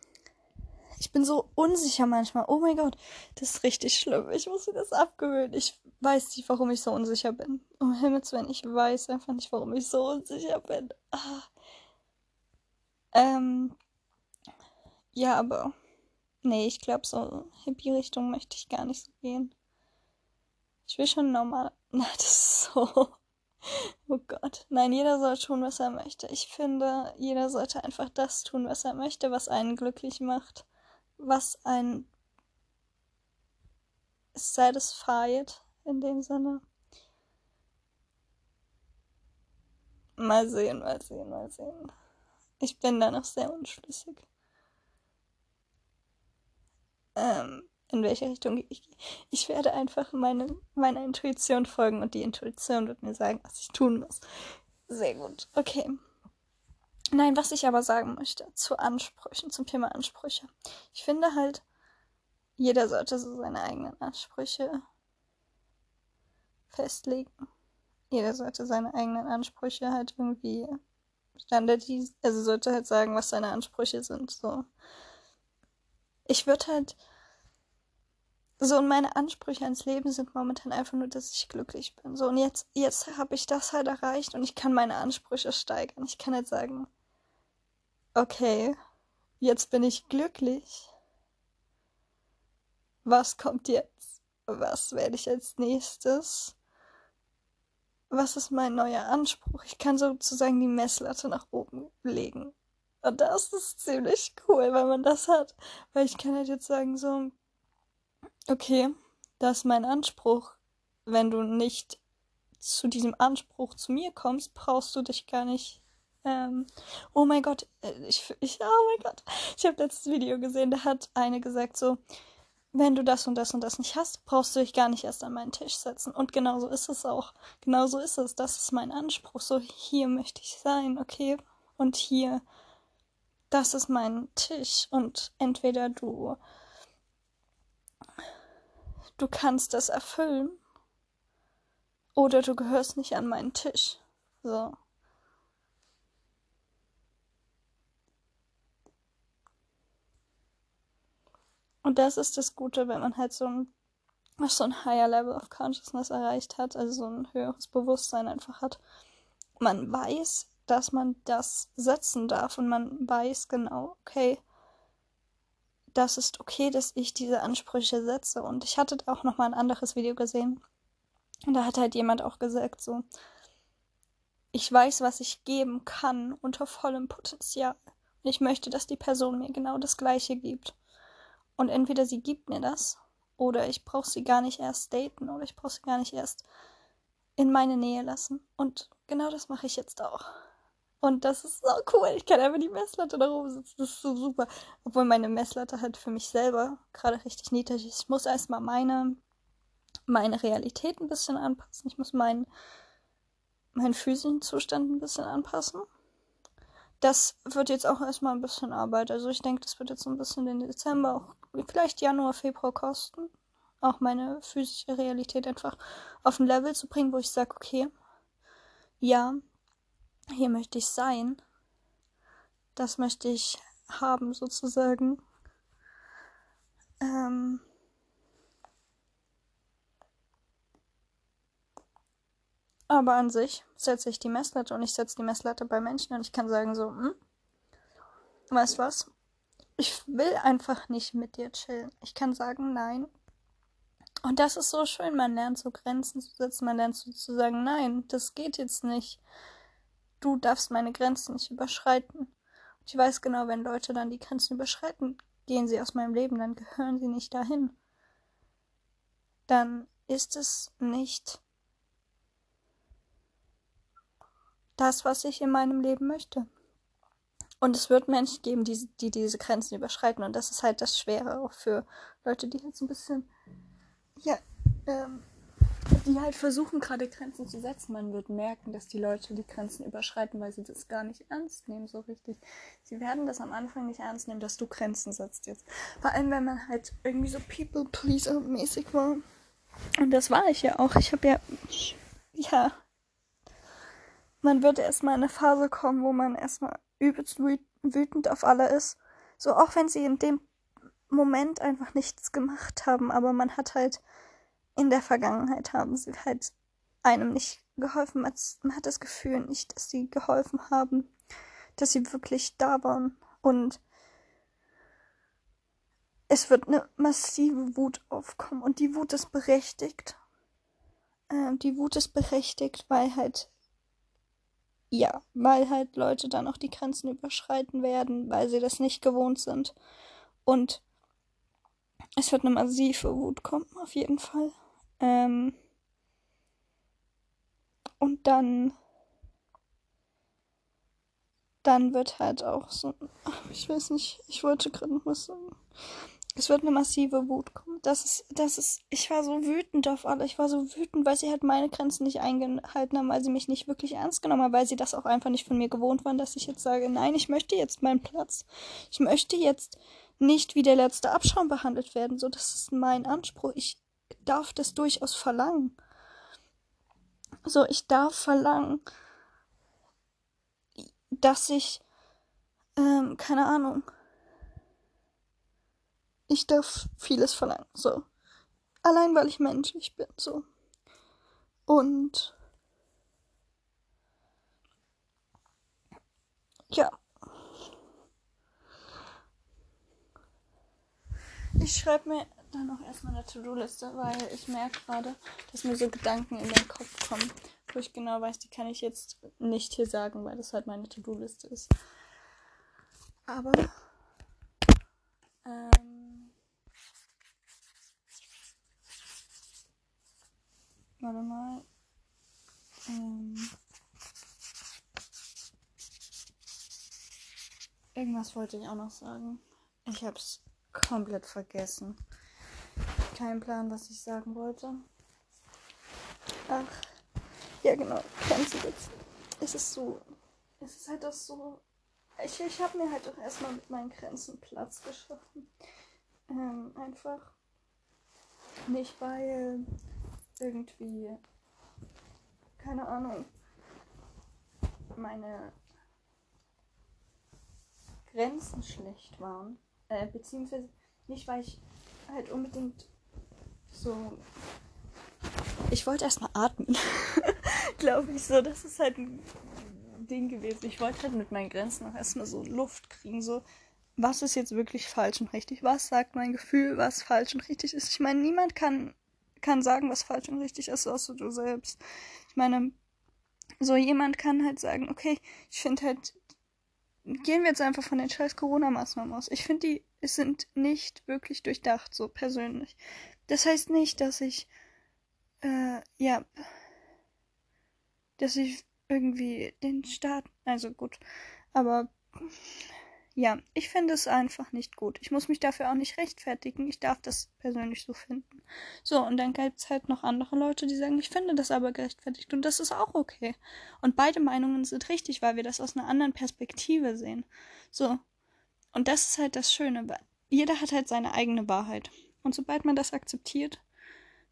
ich bin so unsicher manchmal. Oh mein Gott, das ist richtig schlimm. Ich muss mir das abgewöhnen. Ich weiß nicht, warum ich so unsicher bin. Um Himmels Willen, ich weiß einfach nicht, warum ich so unsicher bin. Ah. Ähm, ja, aber nee, ich glaube, so Hippie-Richtung möchte ich gar nicht so gehen. Ich will schon normal. Na, das ist so. Oh Gott. Nein, jeder soll tun, was er möchte. Ich finde, jeder sollte einfach das tun, was er möchte, was einen glücklich macht. Was einen satisfied in dem Sinne. Mal sehen, mal sehen, mal sehen. Ich bin da noch sehr unschlüssig. Ähm, in welche Richtung ich gehe. Ich werde einfach meine, meiner Intuition folgen und die Intuition wird mir sagen, was ich tun muss. Sehr gut. Okay. Nein, was ich aber sagen möchte zu Ansprüchen, zum Thema Ansprüche. Ich finde halt, jeder sollte so seine eigenen Ansprüche festlegen. Jeder sollte seine eigenen Ansprüche halt irgendwie standardisieren, also sollte halt sagen, was seine Ansprüche sind. So. Ich würde halt. So, und meine Ansprüche ans Leben sind momentan einfach nur, dass ich glücklich bin. So, und jetzt, jetzt habe ich das halt erreicht und ich kann meine Ansprüche steigern. Ich kann halt sagen, okay, jetzt bin ich glücklich. Was kommt jetzt? Was werde ich als nächstes? was ist mein neuer Anspruch? Ich kann sozusagen die Messlatte nach oben legen. Und das ist ziemlich cool, wenn man das hat. Weil ich kann halt jetzt sagen, so, okay, das ist mein Anspruch. Wenn du nicht zu diesem Anspruch zu mir kommst, brauchst du dich gar nicht Ähm, oh mein Gott, äh, ich, ich, oh mein Gott, ich habe letztes Video gesehen, da hat eine gesagt so, wenn du das und das und das nicht hast, brauchst du dich gar nicht erst an meinen Tisch setzen. Und genau so ist es auch. Genau so ist es. Das ist mein Anspruch. So, hier möchte ich sein, okay? Und hier, das ist mein Tisch. Und entweder du, du kannst das erfüllen oder du gehörst nicht an meinen Tisch. So. Und das ist das Gute, wenn man halt so ein, so ein higher level of consciousness erreicht hat, also so ein höheres Bewusstsein einfach hat. Man weiß, dass man das setzen darf und man weiß genau, okay, das ist okay, dass ich diese Ansprüche setze. Und ich hatte auch noch mal ein anderes Video gesehen. Und da hat halt jemand auch gesagt, so, ich weiß, was ich geben kann unter vollem Potenzial. Und ich möchte, dass die Person mir genau das Gleiche gibt. Und entweder sie gibt mir das oder ich brauche sie gar nicht erst daten oder ich brauche sie gar nicht erst in meine Nähe lassen. Und genau das mache ich jetzt auch. Und das ist so cool. Ich kann einfach die Messlatte da oben sitzen. Das ist so super. Obwohl meine Messlatte halt für mich selber gerade richtig niedrig ist. Ich muss erstmal meine, meine Realität ein bisschen anpassen. Ich muss meinen, meinen physischen Zustand ein bisschen anpassen das wird jetzt auch erstmal ein bisschen Arbeit. Also ich denke, das wird jetzt so ein bisschen den Dezember, auch vielleicht Januar, Februar kosten. Auch meine physische Realität einfach auf ein Level zu bringen, wo ich sage, okay, ja, hier möchte ich sein. Das möchte ich haben, sozusagen. Ähm, Aber an sich setze ich die Messlatte und ich setze die Messlatte bei Menschen und ich kann sagen so, hm, weißt was? Ich will einfach nicht mit dir chillen. Ich kann sagen nein. Und das ist so schön, man lernt so Grenzen zu setzen, man lernt so zu sagen, nein, das geht jetzt nicht. Du darfst meine Grenzen nicht überschreiten. Und ich weiß genau, wenn Leute dann die Grenzen überschreiten, gehen sie aus meinem Leben, dann gehören sie nicht dahin. Dann ist es nicht das, was ich in meinem Leben möchte. Und es wird Menschen geben, die, die diese Grenzen überschreiten. Und das ist halt das Schwere auch für Leute, die halt so ein bisschen, ja, ähm, die halt versuchen gerade Grenzen zu setzen. Man wird merken, dass die Leute die Grenzen überschreiten, weil sie das gar nicht ernst nehmen, so richtig. Sie werden das am Anfang nicht ernst nehmen, dass du Grenzen setzt jetzt. Vor allem, wenn man halt irgendwie so People-Pleaser-mäßig war. Und das war ich ja auch. Ich habe ja, ja, man wird erstmal in eine Phase kommen, wo man erstmal übelst wütend auf alle ist. So auch wenn sie in dem Moment einfach nichts gemacht haben, aber man hat halt in der Vergangenheit haben sie halt einem nicht geholfen. Man hat das Gefühl nicht, dass sie geholfen haben, dass sie wirklich da waren. Und es wird eine massive Wut aufkommen. Und die Wut ist berechtigt. Äh, die Wut ist berechtigt, weil halt ja, weil halt Leute dann auch die Grenzen überschreiten werden, weil sie das nicht gewohnt sind. Und es wird eine massive Wut kommen, auf jeden Fall. Ähm und dann dann wird halt auch so, ich weiß nicht, ich wollte gerade noch was sagen. Es wird eine massive Wut kommen. Das ist, das ist, ich war so wütend auf alle. Ich war so wütend, weil sie halt meine Grenzen nicht eingehalten haben, weil sie mich nicht wirklich ernst genommen haben, weil sie das auch einfach nicht von mir gewohnt waren, dass ich jetzt sage, nein, ich möchte jetzt meinen Platz. Ich möchte jetzt nicht wie der letzte Abschaum behandelt werden. So, das ist mein Anspruch. Ich darf das durchaus verlangen. So, ich darf verlangen, dass ich, ähm, keine Ahnung, ich darf vieles verlangen, so. Allein weil ich menschlich bin, so. Und ja. Ich schreibe mir dann auch erstmal eine To-Do-Liste, weil ich merke gerade, dass mir so Gedanken in den Kopf kommen, wo ich genau weiß, die kann ich jetzt nicht hier sagen, weil das halt meine To-Do-Liste ist. Aber ähm, Warte mal. Ähm. irgendwas wollte ich auch noch sagen. Ich hab's komplett vergessen. Kein Plan, was ich sagen wollte. Ach, ja genau, Grenzen setzen. Es ist so, es ist halt auch so, ich, ich habe mir halt auch erstmal mit meinen Grenzen Platz geschaffen. Ähm, einfach nicht, weil irgendwie, keine Ahnung, meine Grenzen schlecht waren. Äh, beziehungsweise nicht, weil ich halt unbedingt so. Ich wollte erstmal atmen. Glaube ich so. Das ist halt ein Ding gewesen. Ich wollte halt mit meinen Grenzen auch erstmal so Luft kriegen. So, was ist jetzt wirklich falsch und richtig? Was sagt mein Gefühl, was falsch und richtig ist? Ich meine, niemand kann, kann sagen, was falsch und richtig ist, außer du selbst. Ich meine, so jemand kann halt sagen, okay, ich finde halt, gehen wir jetzt einfach von den scheiß Corona-Maßnahmen aus. Ich finde, die sind nicht wirklich durchdacht, so persönlich. Das heißt nicht, dass ich, äh, ja, dass ich irgendwie den Staat, also gut, aber ja, ich finde es einfach nicht gut. Ich muss mich dafür auch nicht rechtfertigen. Ich darf das persönlich so finden. So, und dann gibt es halt noch andere Leute, die sagen, ich finde das aber gerechtfertigt. Und das ist auch okay. Und beide Meinungen sind richtig, weil wir das aus einer anderen Perspektive sehen. So. Und das ist halt das Schöne. Jeder hat halt seine eigene Wahrheit. Und sobald man das akzeptiert,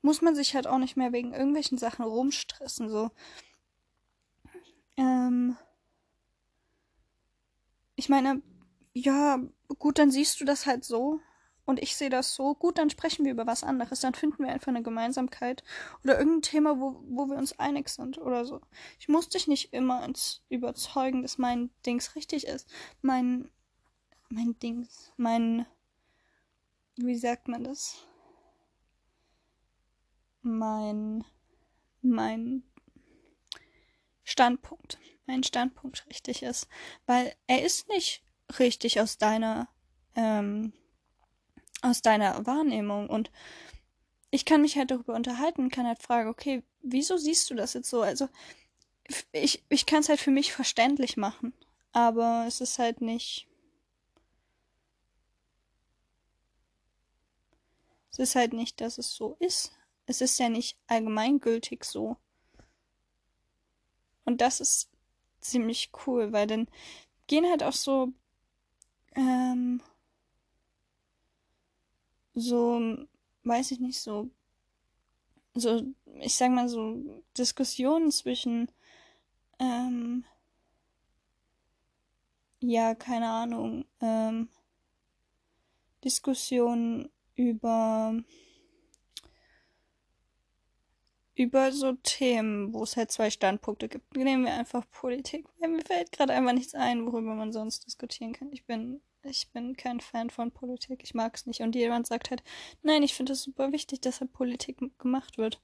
muss man sich halt auch nicht mehr wegen irgendwelchen Sachen rumstressen. So. Ähm. Ich meine, ja, gut, dann siehst du das halt so und ich sehe das so, gut, dann sprechen wir über was anderes, dann finden wir einfach eine Gemeinsamkeit oder irgendein Thema, wo, wo wir uns einig sind oder so. Ich muss dich nicht immer ins überzeugen, dass mein Dings richtig ist. Mein, mein Dings, mein, wie sagt man das? Mein, mein Standpunkt, mein Standpunkt richtig ist, weil er ist nicht richtig aus deiner, ähm, aus deiner Wahrnehmung. Und ich kann mich halt darüber unterhalten kann halt fragen, okay, wieso siehst du das jetzt so? Also, ich, ich kann es halt für mich verständlich machen, aber es ist halt nicht. Es ist halt nicht, dass es so ist. Es ist ja nicht allgemeingültig so. Und das ist ziemlich cool, weil dann gehen halt auch so ähm, so, weiß ich nicht, so, so, ich sag mal so, Diskussionen zwischen, ähm, ja, keine Ahnung, ähm, Diskussionen über, über so Themen, wo es halt zwei Standpunkte gibt. Nehmen wir einfach Politik. Mir fällt gerade einfach nichts ein, worüber man sonst diskutieren kann. Ich bin, ich bin kein Fan von Politik. Ich mag es nicht. Und jemand sagt halt, nein, ich finde es super wichtig, dass halt Politik gemacht wird.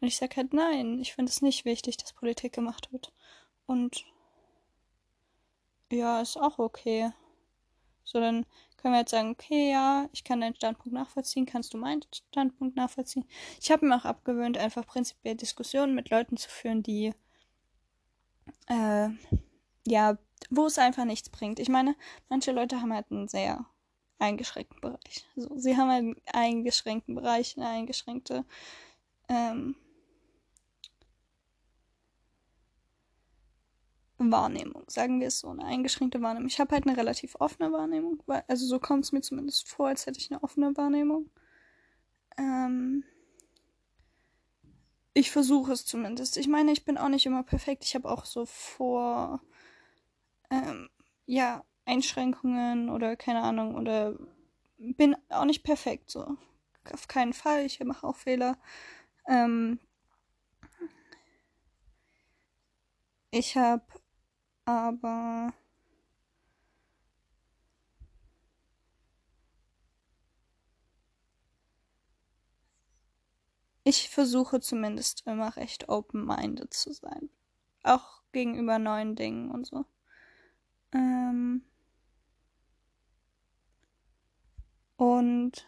Und ich sag halt, nein, ich finde es nicht wichtig, dass Politik gemacht wird. Und ja, ist auch okay. So, dann können wir jetzt sagen, okay, ja, ich kann deinen Standpunkt nachvollziehen, kannst du meinen Standpunkt nachvollziehen. Ich habe mir auch abgewöhnt, einfach prinzipiell Diskussionen mit Leuten zu führen, die, äh, ja, wo es einfach nichts bringt. Ich meine, manche Leute haben halt einen sehr eingeschränkten Bereich. Also, sie haben halt einen eingeschränkten Bereich, eine eingeschränkte, ähm, Wahrnehmung, sagen wir es so, eine eingeschränkte Wahrnehmung. Ich habe halt eine relativ offene Wahrnehmung, also so kommt es mir zumindest vor, als hätte ich eine offene Wahrnehmung. Ähm, ich versuche es zumindest. Ich meine, ich bin auch nicht immer perfekt. Ich habe auch so vor, ähm, ja, Einschränkungen oder keine Ahnung, oder bin auch nicht perfekt, so. Auf keinen Fall. Ich mache auch Fehler. Ähm, ich habe aber ich versuche zumindest immer recht open-minded zu sein. Auch gegenüber neuen Dingen und so. Ähm und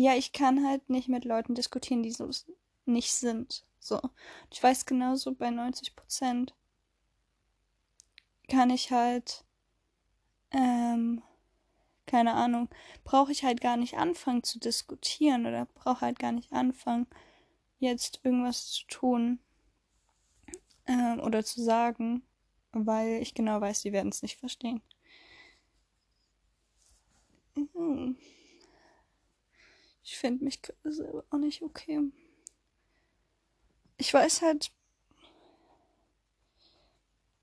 ja, ich kann halt nicht mit Leuten diskutieren, die so nicht sind. So. Ich weiß genauso bei 90 Prozent kann ich halt, ähm, keine Ahnung, brauche ich halt gar nicht anfangen zu diskutieren oder brauche halt gar nicht anfangen, jetzt irgendwas zu tun ähm, oder zu sagen, weil ich genau weiß, die werden es nicht verstehen. Mhm. Ich finde mich selber auch nicht okay. Ich weiß halt,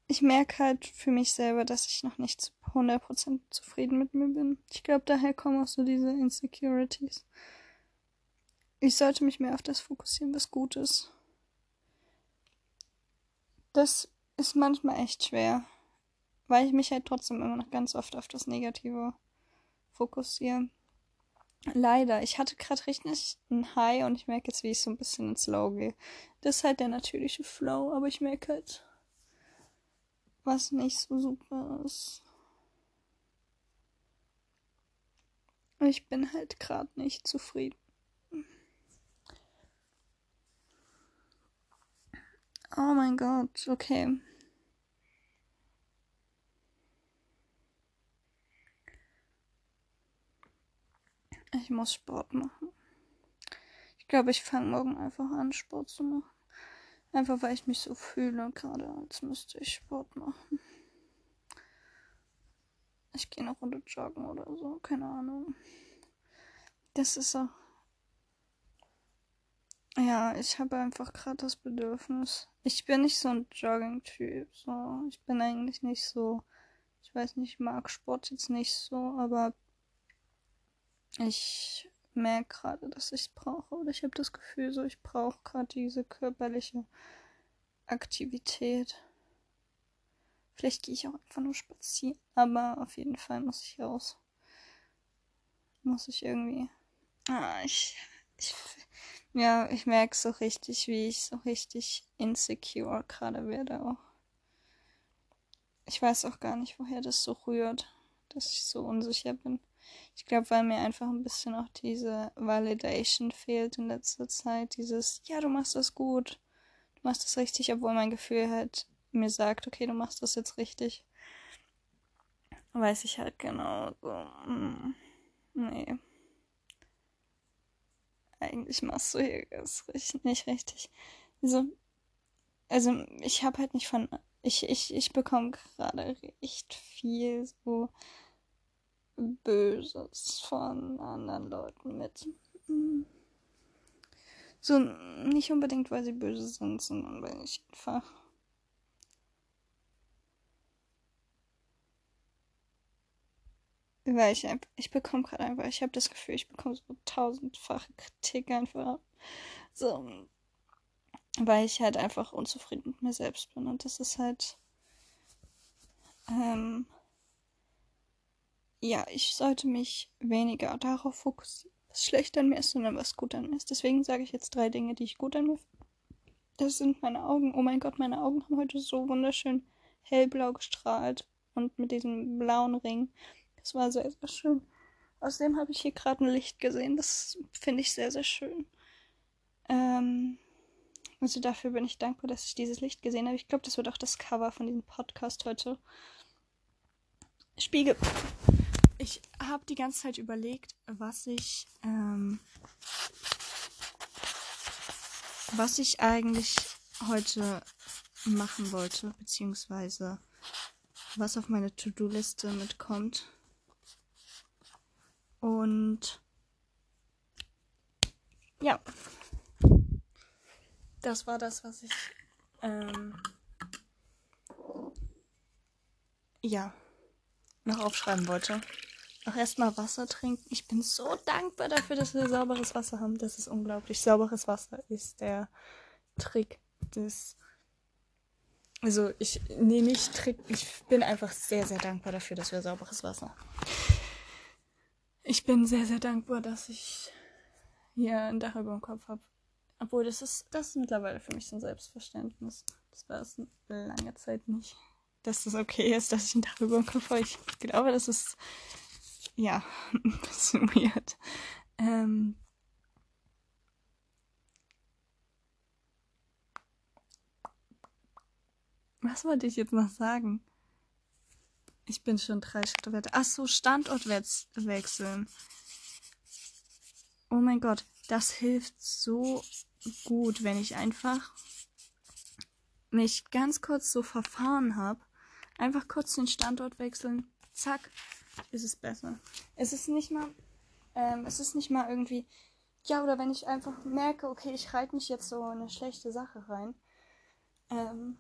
ich merke halt für mich selber, dass ich noch nicht zu 100% zufrieden mit mir bin. Ich glaube, daher kommen auch so diese Insecurities. Ich sollte mich mehr auf das fokussieren, was gut ist. Das ist manchmal echt schwer, weil ich mich halt trotzdem immer noch ganz oft auf das Negative fokussiere. Leider, ich hatte gerade richtig ein High und ich merke jetzt, wie ich so ein bisschen ins Low gehe. Das ist halt der natürliche Flow, aber ich merke halt, was nicht so super ist. Ich bin halt gerade nicht zufrieden. Oh mein Gott, okay. Ich muss Sport machen. Ich glaube, ich fange morgen einfach an, Sport zu machen. Einfach weil ich mich so fühle, gerade als müsste ich Sport machen. Ich gehe noch Runde joggen oder so, keine Ahnung. Das ist so. Ja, ich habe einfach gerade das Bedürfnis. Ich bin nicht so ein Jogging-Typ. So. Ich bin eigentlich nicht so. Ich weiß nicht, ich mag Sport jetzt nicht so, aber ich merke gerade, dass ich es brauche. Oder ich habe das Gefühl, so ich brauche gerade diese körperliche Aktivität. Vielleicht gehe ich auch einfach nur spazieren. Aber auf jeden Fall muss ich raus. Muss ich irgendwie. Ah, ich. ich ja, ich merke so richtig, wie ich so richtig insecure gerade werde auch. Ich weiß auch gar nicht, woher das so rührt, dass ich so unsicher bin. Ich glaube, weil mir einfach ein bisschen auch diese Validation fehlt in letzter Zeit. Dieses, ja, du machst das gut, du machst das richtig, obwohl mein Gefühl halt mir sagt, okay, du machst das jetzt richtig. Weiß ich halt genau so, mm, nee. Eigentlich machst du hier das nicht richtig. Also, also ich habe halt nicht von, ich, ich, ich bekomme gerade echt viel so Böses von anderen Leuten mit. So, nicht unbedingt, weil sie böse sind, sondern weil ich einfach. Weil ich, ich bekomme gerade einfach, ich habe das Gefühl, ich bekomme so tausendfache Kritik einfach. So, weil ich halt einfach unzufrieden mit mir selbst bin. Und das ist halt. Ähm, ja, ich sollte mich weniger darauf fokussieren, was schlecht an mir ist, sondern was gut an mir ist. Deswegen sage ich jetzt drei Dinge, die ich gut an mir finde. Das sind meine Augen. Oh mein Gott, meine Augen haben heute so wunderschön hellblau gestrahlt und mit diesem blauen Ring. Das war sehr, sehr schön. Außerdem habe ich hier gerade ein Licht gesehen. Das finde ich sehr, sehr schön. Ähm, also dafür bin ich dankbar, dass ich dieses Licht gesehen habe. Ich glaube, das wird auch das Cover von diesem Podcast heute. Spiegel ich habe die ganze Zeit überlegt, was ich, ähm, was ich eigentlich heute machen wollte, beziehungsweise was auf meine To-Do-Liste mitkommt. Und ja, das war das, was ich ähm, ja noch aufschreiben wollte auch erstmal Wasser trinken. Ich bin so dankbar dafür, dass wir sauberes Wasser haben. Das ist unglaublich. Sauberes Wasser ist der Trick des. Also ich, nee, nicht Trick. Ich bin einfach sehr, sehr dankbar dafür, dass wir sauberes Wasser haben. Ich bin sehr, sehr dankbar, dass ich hier ein Dach über dem Kopf habe. Obwohl, das ist, das ist mittlerweile für mich so ein Selbstverständnis. Das war es lange Zeit nicht. Dass das okay ist, dass ich ein Dach über dem Kopf habe. Ich glaube, das ist ja, ein bisschen weird. Ähm, was wollte ich jetzt noch sagen? Ich bin schon drei Schritte weiter. Ach so, Standort wechseln. Oh mein Gott, das hilft so gut, wenn ich einfach mich ganz kurz so verfahren habe. Einfach kurz den Standort wechseln. Zack, ist es besser. Es ist nicht mal, ähm, es ist nicht mal irgendwie, ja, oder wenn ich einfach merke, okay, ich reite mich jetzt so in eine schlechte Sache rein, ähm,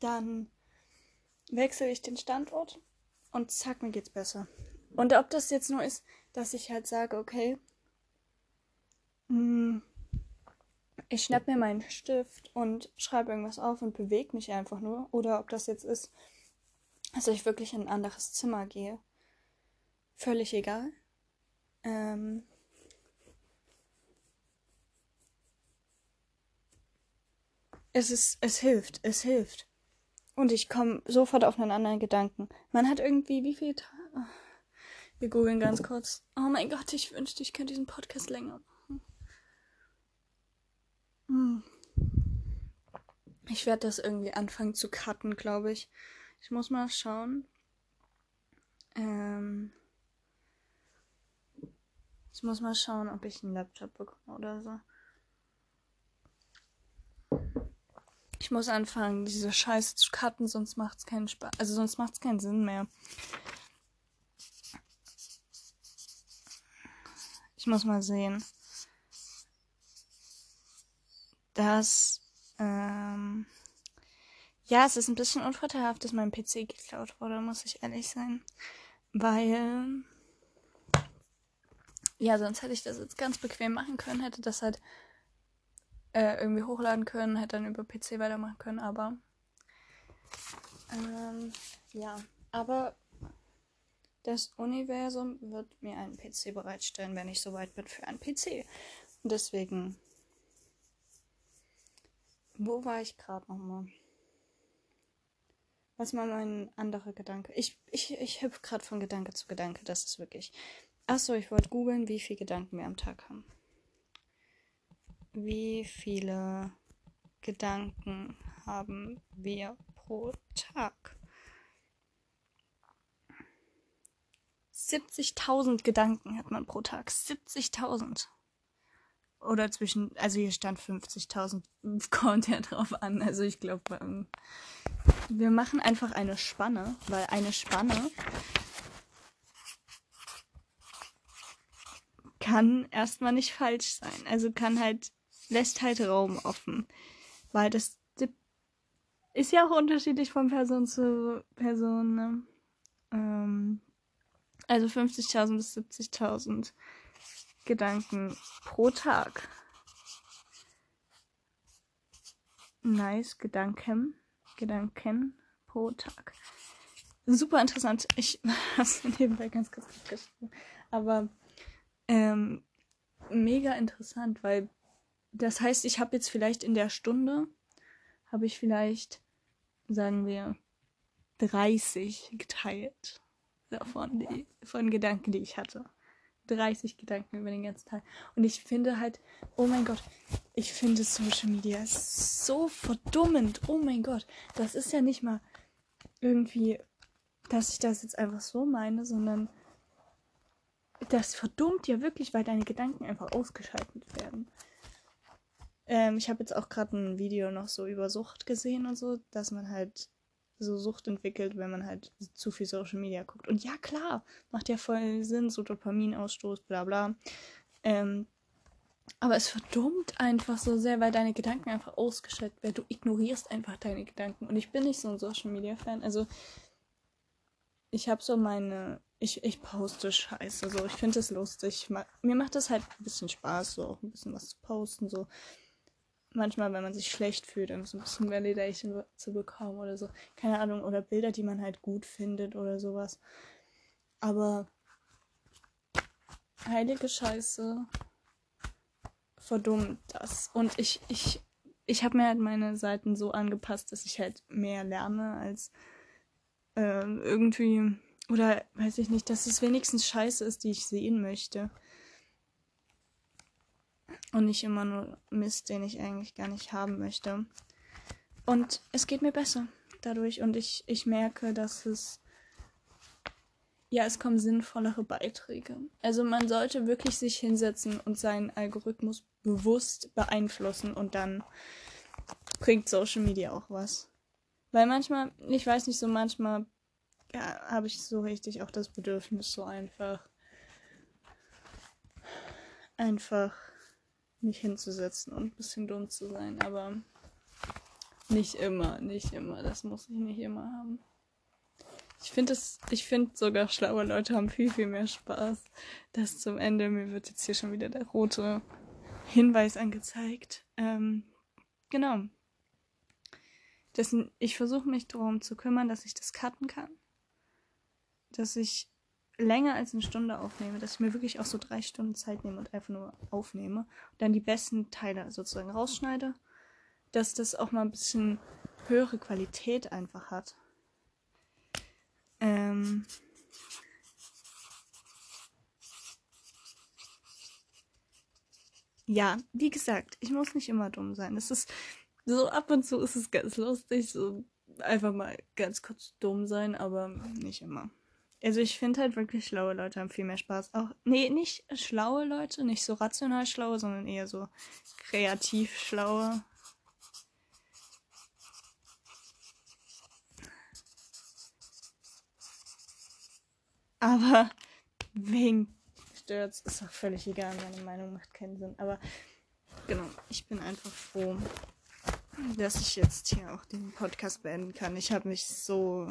dann wechsle ich den Standort und zack, mir geht's besser. Und ob das jetzt nur ist, dass ich halt sage, okay, mh, hm, ich schnapp mir meinen Stift und schreibe irgendwas auf und bewege mich einfach nur, oder ob das jetzt ist, dass ich wirklich in ein anderes Zimmer gehe. Völlig egal. Ähm, es ist, es hilft, es hilft. Und ich komme sofort auf einen anderen Gedanken. Man hat irgendwie, wie viel Tage. Wir googeln ganz kurz. Oh mein Gott, ich wünschte, ich könnte diesen Podcast länger machen. Hm. Ich werde das irgendwie anfangen zu cutten, glaube ich. Ich muss mal schauen. Ähm. Ich muss mal schauen, ob ich einen Laptop bekomme oder so. Ich muss anfangen, diese Scheiße zu cutten, sonst macht es keinen Spaß. Also sonst macht es keinen Sinn mehr. Ich muss mal sehen. Das, ähm, ja, es ist ein bisschen unvorteilhaft, dass mein PC geklaut wurde, muss ich ehrlich sein. Weil, ja, sonst hätte ich das jetzt ganz bequem machen können, hätte das halt äh, irgendwie hochladen können, hätte dann über PC weitermachen können, aber ähm, ja, aber das Universum wird mir einen PC bereitstellen, wenn ich soweit bin für einen PC. Und deswegen, wo war ich gerade nochmal? Was war mein anderer Gedanke? Ich, ich, ich hüpfe gerade von Gedanke zu Gedanke. Das ist wirklich. Achso, ich wollte googeln, wie viele Gedanken wir am Tag haben wie viele Gedanken haben wir pro Tag? 70.000 Gedanken hat man pro Tag. 70.000. Oder zwischen, also hier stand 50.000. Kommt ja drauf an. Also ich glaube, ähm, wir machen einfach eine Spanne, weil eine Spanne kann erstmal nicht falsch sein. Also kann halt lässt halt Raum offen. Weil das ist ja auch unterschiedlich von Person zu Person. Ne? Ähm, also 50.000 bis 70.000 Gedanken pro Tag. Nice, Gedanken. Gedanken pro Tag. Super interessant. Ich hab's nebenbei ganz kurz geschrieben. Aber ähm, mega interessant, weil das heißt, ich habe jetzt vielleicht in der Stunde, habe ich vielleicht, sagen wir, 30 geteilt davon, die, von Gedanken, die ich hatte. 30 Gedanken über den ganzen Tag. Und ich finde halt, oh mein Gott, ich finde Social Media so verdummend. Oh mein Gott, das ist ja nicht mal irgendwie, dass ich das jetzt einfach so meine, sondern das verdummt ja wirklich, weil deine Gedanken einfach ausgeschaltet werden. Ähm, ich habe jetzt auch gerade ein Video noch so über Sucht gesehen und so, dass man halt so Sucht entwickelt, wenn man halt zu viel Social Media guckt. Und ja, klar, macht ja voll Sinn, so Dopaminausstoß, bla bla. Ähm, aber es verdummt einfach so sehr, weil deine Gedanken einfach ausgeschaltet werden. Du ignorierst einfach deine Gedanken. Und ich bin nicht so ein Social Media Fan. Also, ich habe so meine. Ich, ich poste Scheiße. So, ich finde es lustig. Mir macht das halt ein bisschen Spaß, so auch ein bisschen was zu posten. So manchmal, wenn man sich schlecht fühlt, um so ein bisschen Validation zu bekommen oder so. Keine Ahnung, oder Bilder, die man halt gut findet oder sowas. Aber heilige Scheiße verdummt das. Und ich, ich, ich habe mir halt meine Seiten so angepasst, dass ich halt mehr lerne als äh, irgendwie, oder weiß ich nicht, dass es wenigstens Scheiße ist, die ich sehen möchte. Und nicht immer nur Mist, den ich eigentlich gar nicht haben möchte. Und es geht mir besser dadurch und ich, ich merke, dass es ja, es kommen sinnvollere Beiträge. Also man sollte wirklich sich hinsetzen und seinen Algorithmus bewusst beeinflussen und dann bringt Social Media auch was. Weil manchmal, ich weiß nicht, so manchmal ja, habe ich so richtig auch das Bedürfnis, so einfach einfach mich hinzusetzen und ein bisschen dumm zu sein, aber nicht immer, nicht immer. Das muss ich nicht immer haben. Ich finde es, ich finde sogar schlaue Leute haben viel, viel mehr Spaß. Das zum Ende. Mir wird jetzt hier schon wieder der rote Hinweis angezeigt. Ähm, genau. Dessen, ich versuche mich darum zu kümmern, dass ich das cutten kann. Dass ich länger als eine Stunde aufnehme, dass ich mir wirklich auch so drei Stunden Zeit nehme und einfach nur aufnehme und dann die besten Teile sozusagen rausschneide, dass das auch mal ein bisschen höhere Qualität einfach hat. Ähm ja, wie gesagt, ich muss nicht immer dumm sein. Es ist so ab und zu ist es ganz lustig, so einfach mal ganz kurz dumm sein, aber nicht immer. Also ich finde halt wirklich schlaue Leute haben viel mehr Spaß. Auch nee, nicht schlaue Leute, nicht so rational schlaue, sondern eher so kreativ schlaue. Aber wegen Stürz ist auch völlig egal. Meine Meinung macht keinen Sinn. Aber genau, ich bin einfach froh, dass ich jetzt hier auch den Podcast beenden kann. Ich habe mich so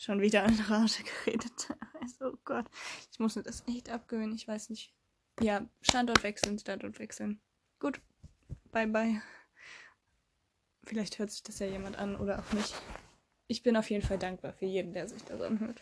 schon wieder in Rage geredet. Also, oh Gott, ich muss mir das echt abgewöhnen. Ich weiß nicht. Ja, Standort wechseln, Standort wechseln. Gut, bye bye. Vielleicht hört sich das ja jemand an oder auch nicht. Ich bin auf jeden Fall dankbar für jeden, der sich das anhört.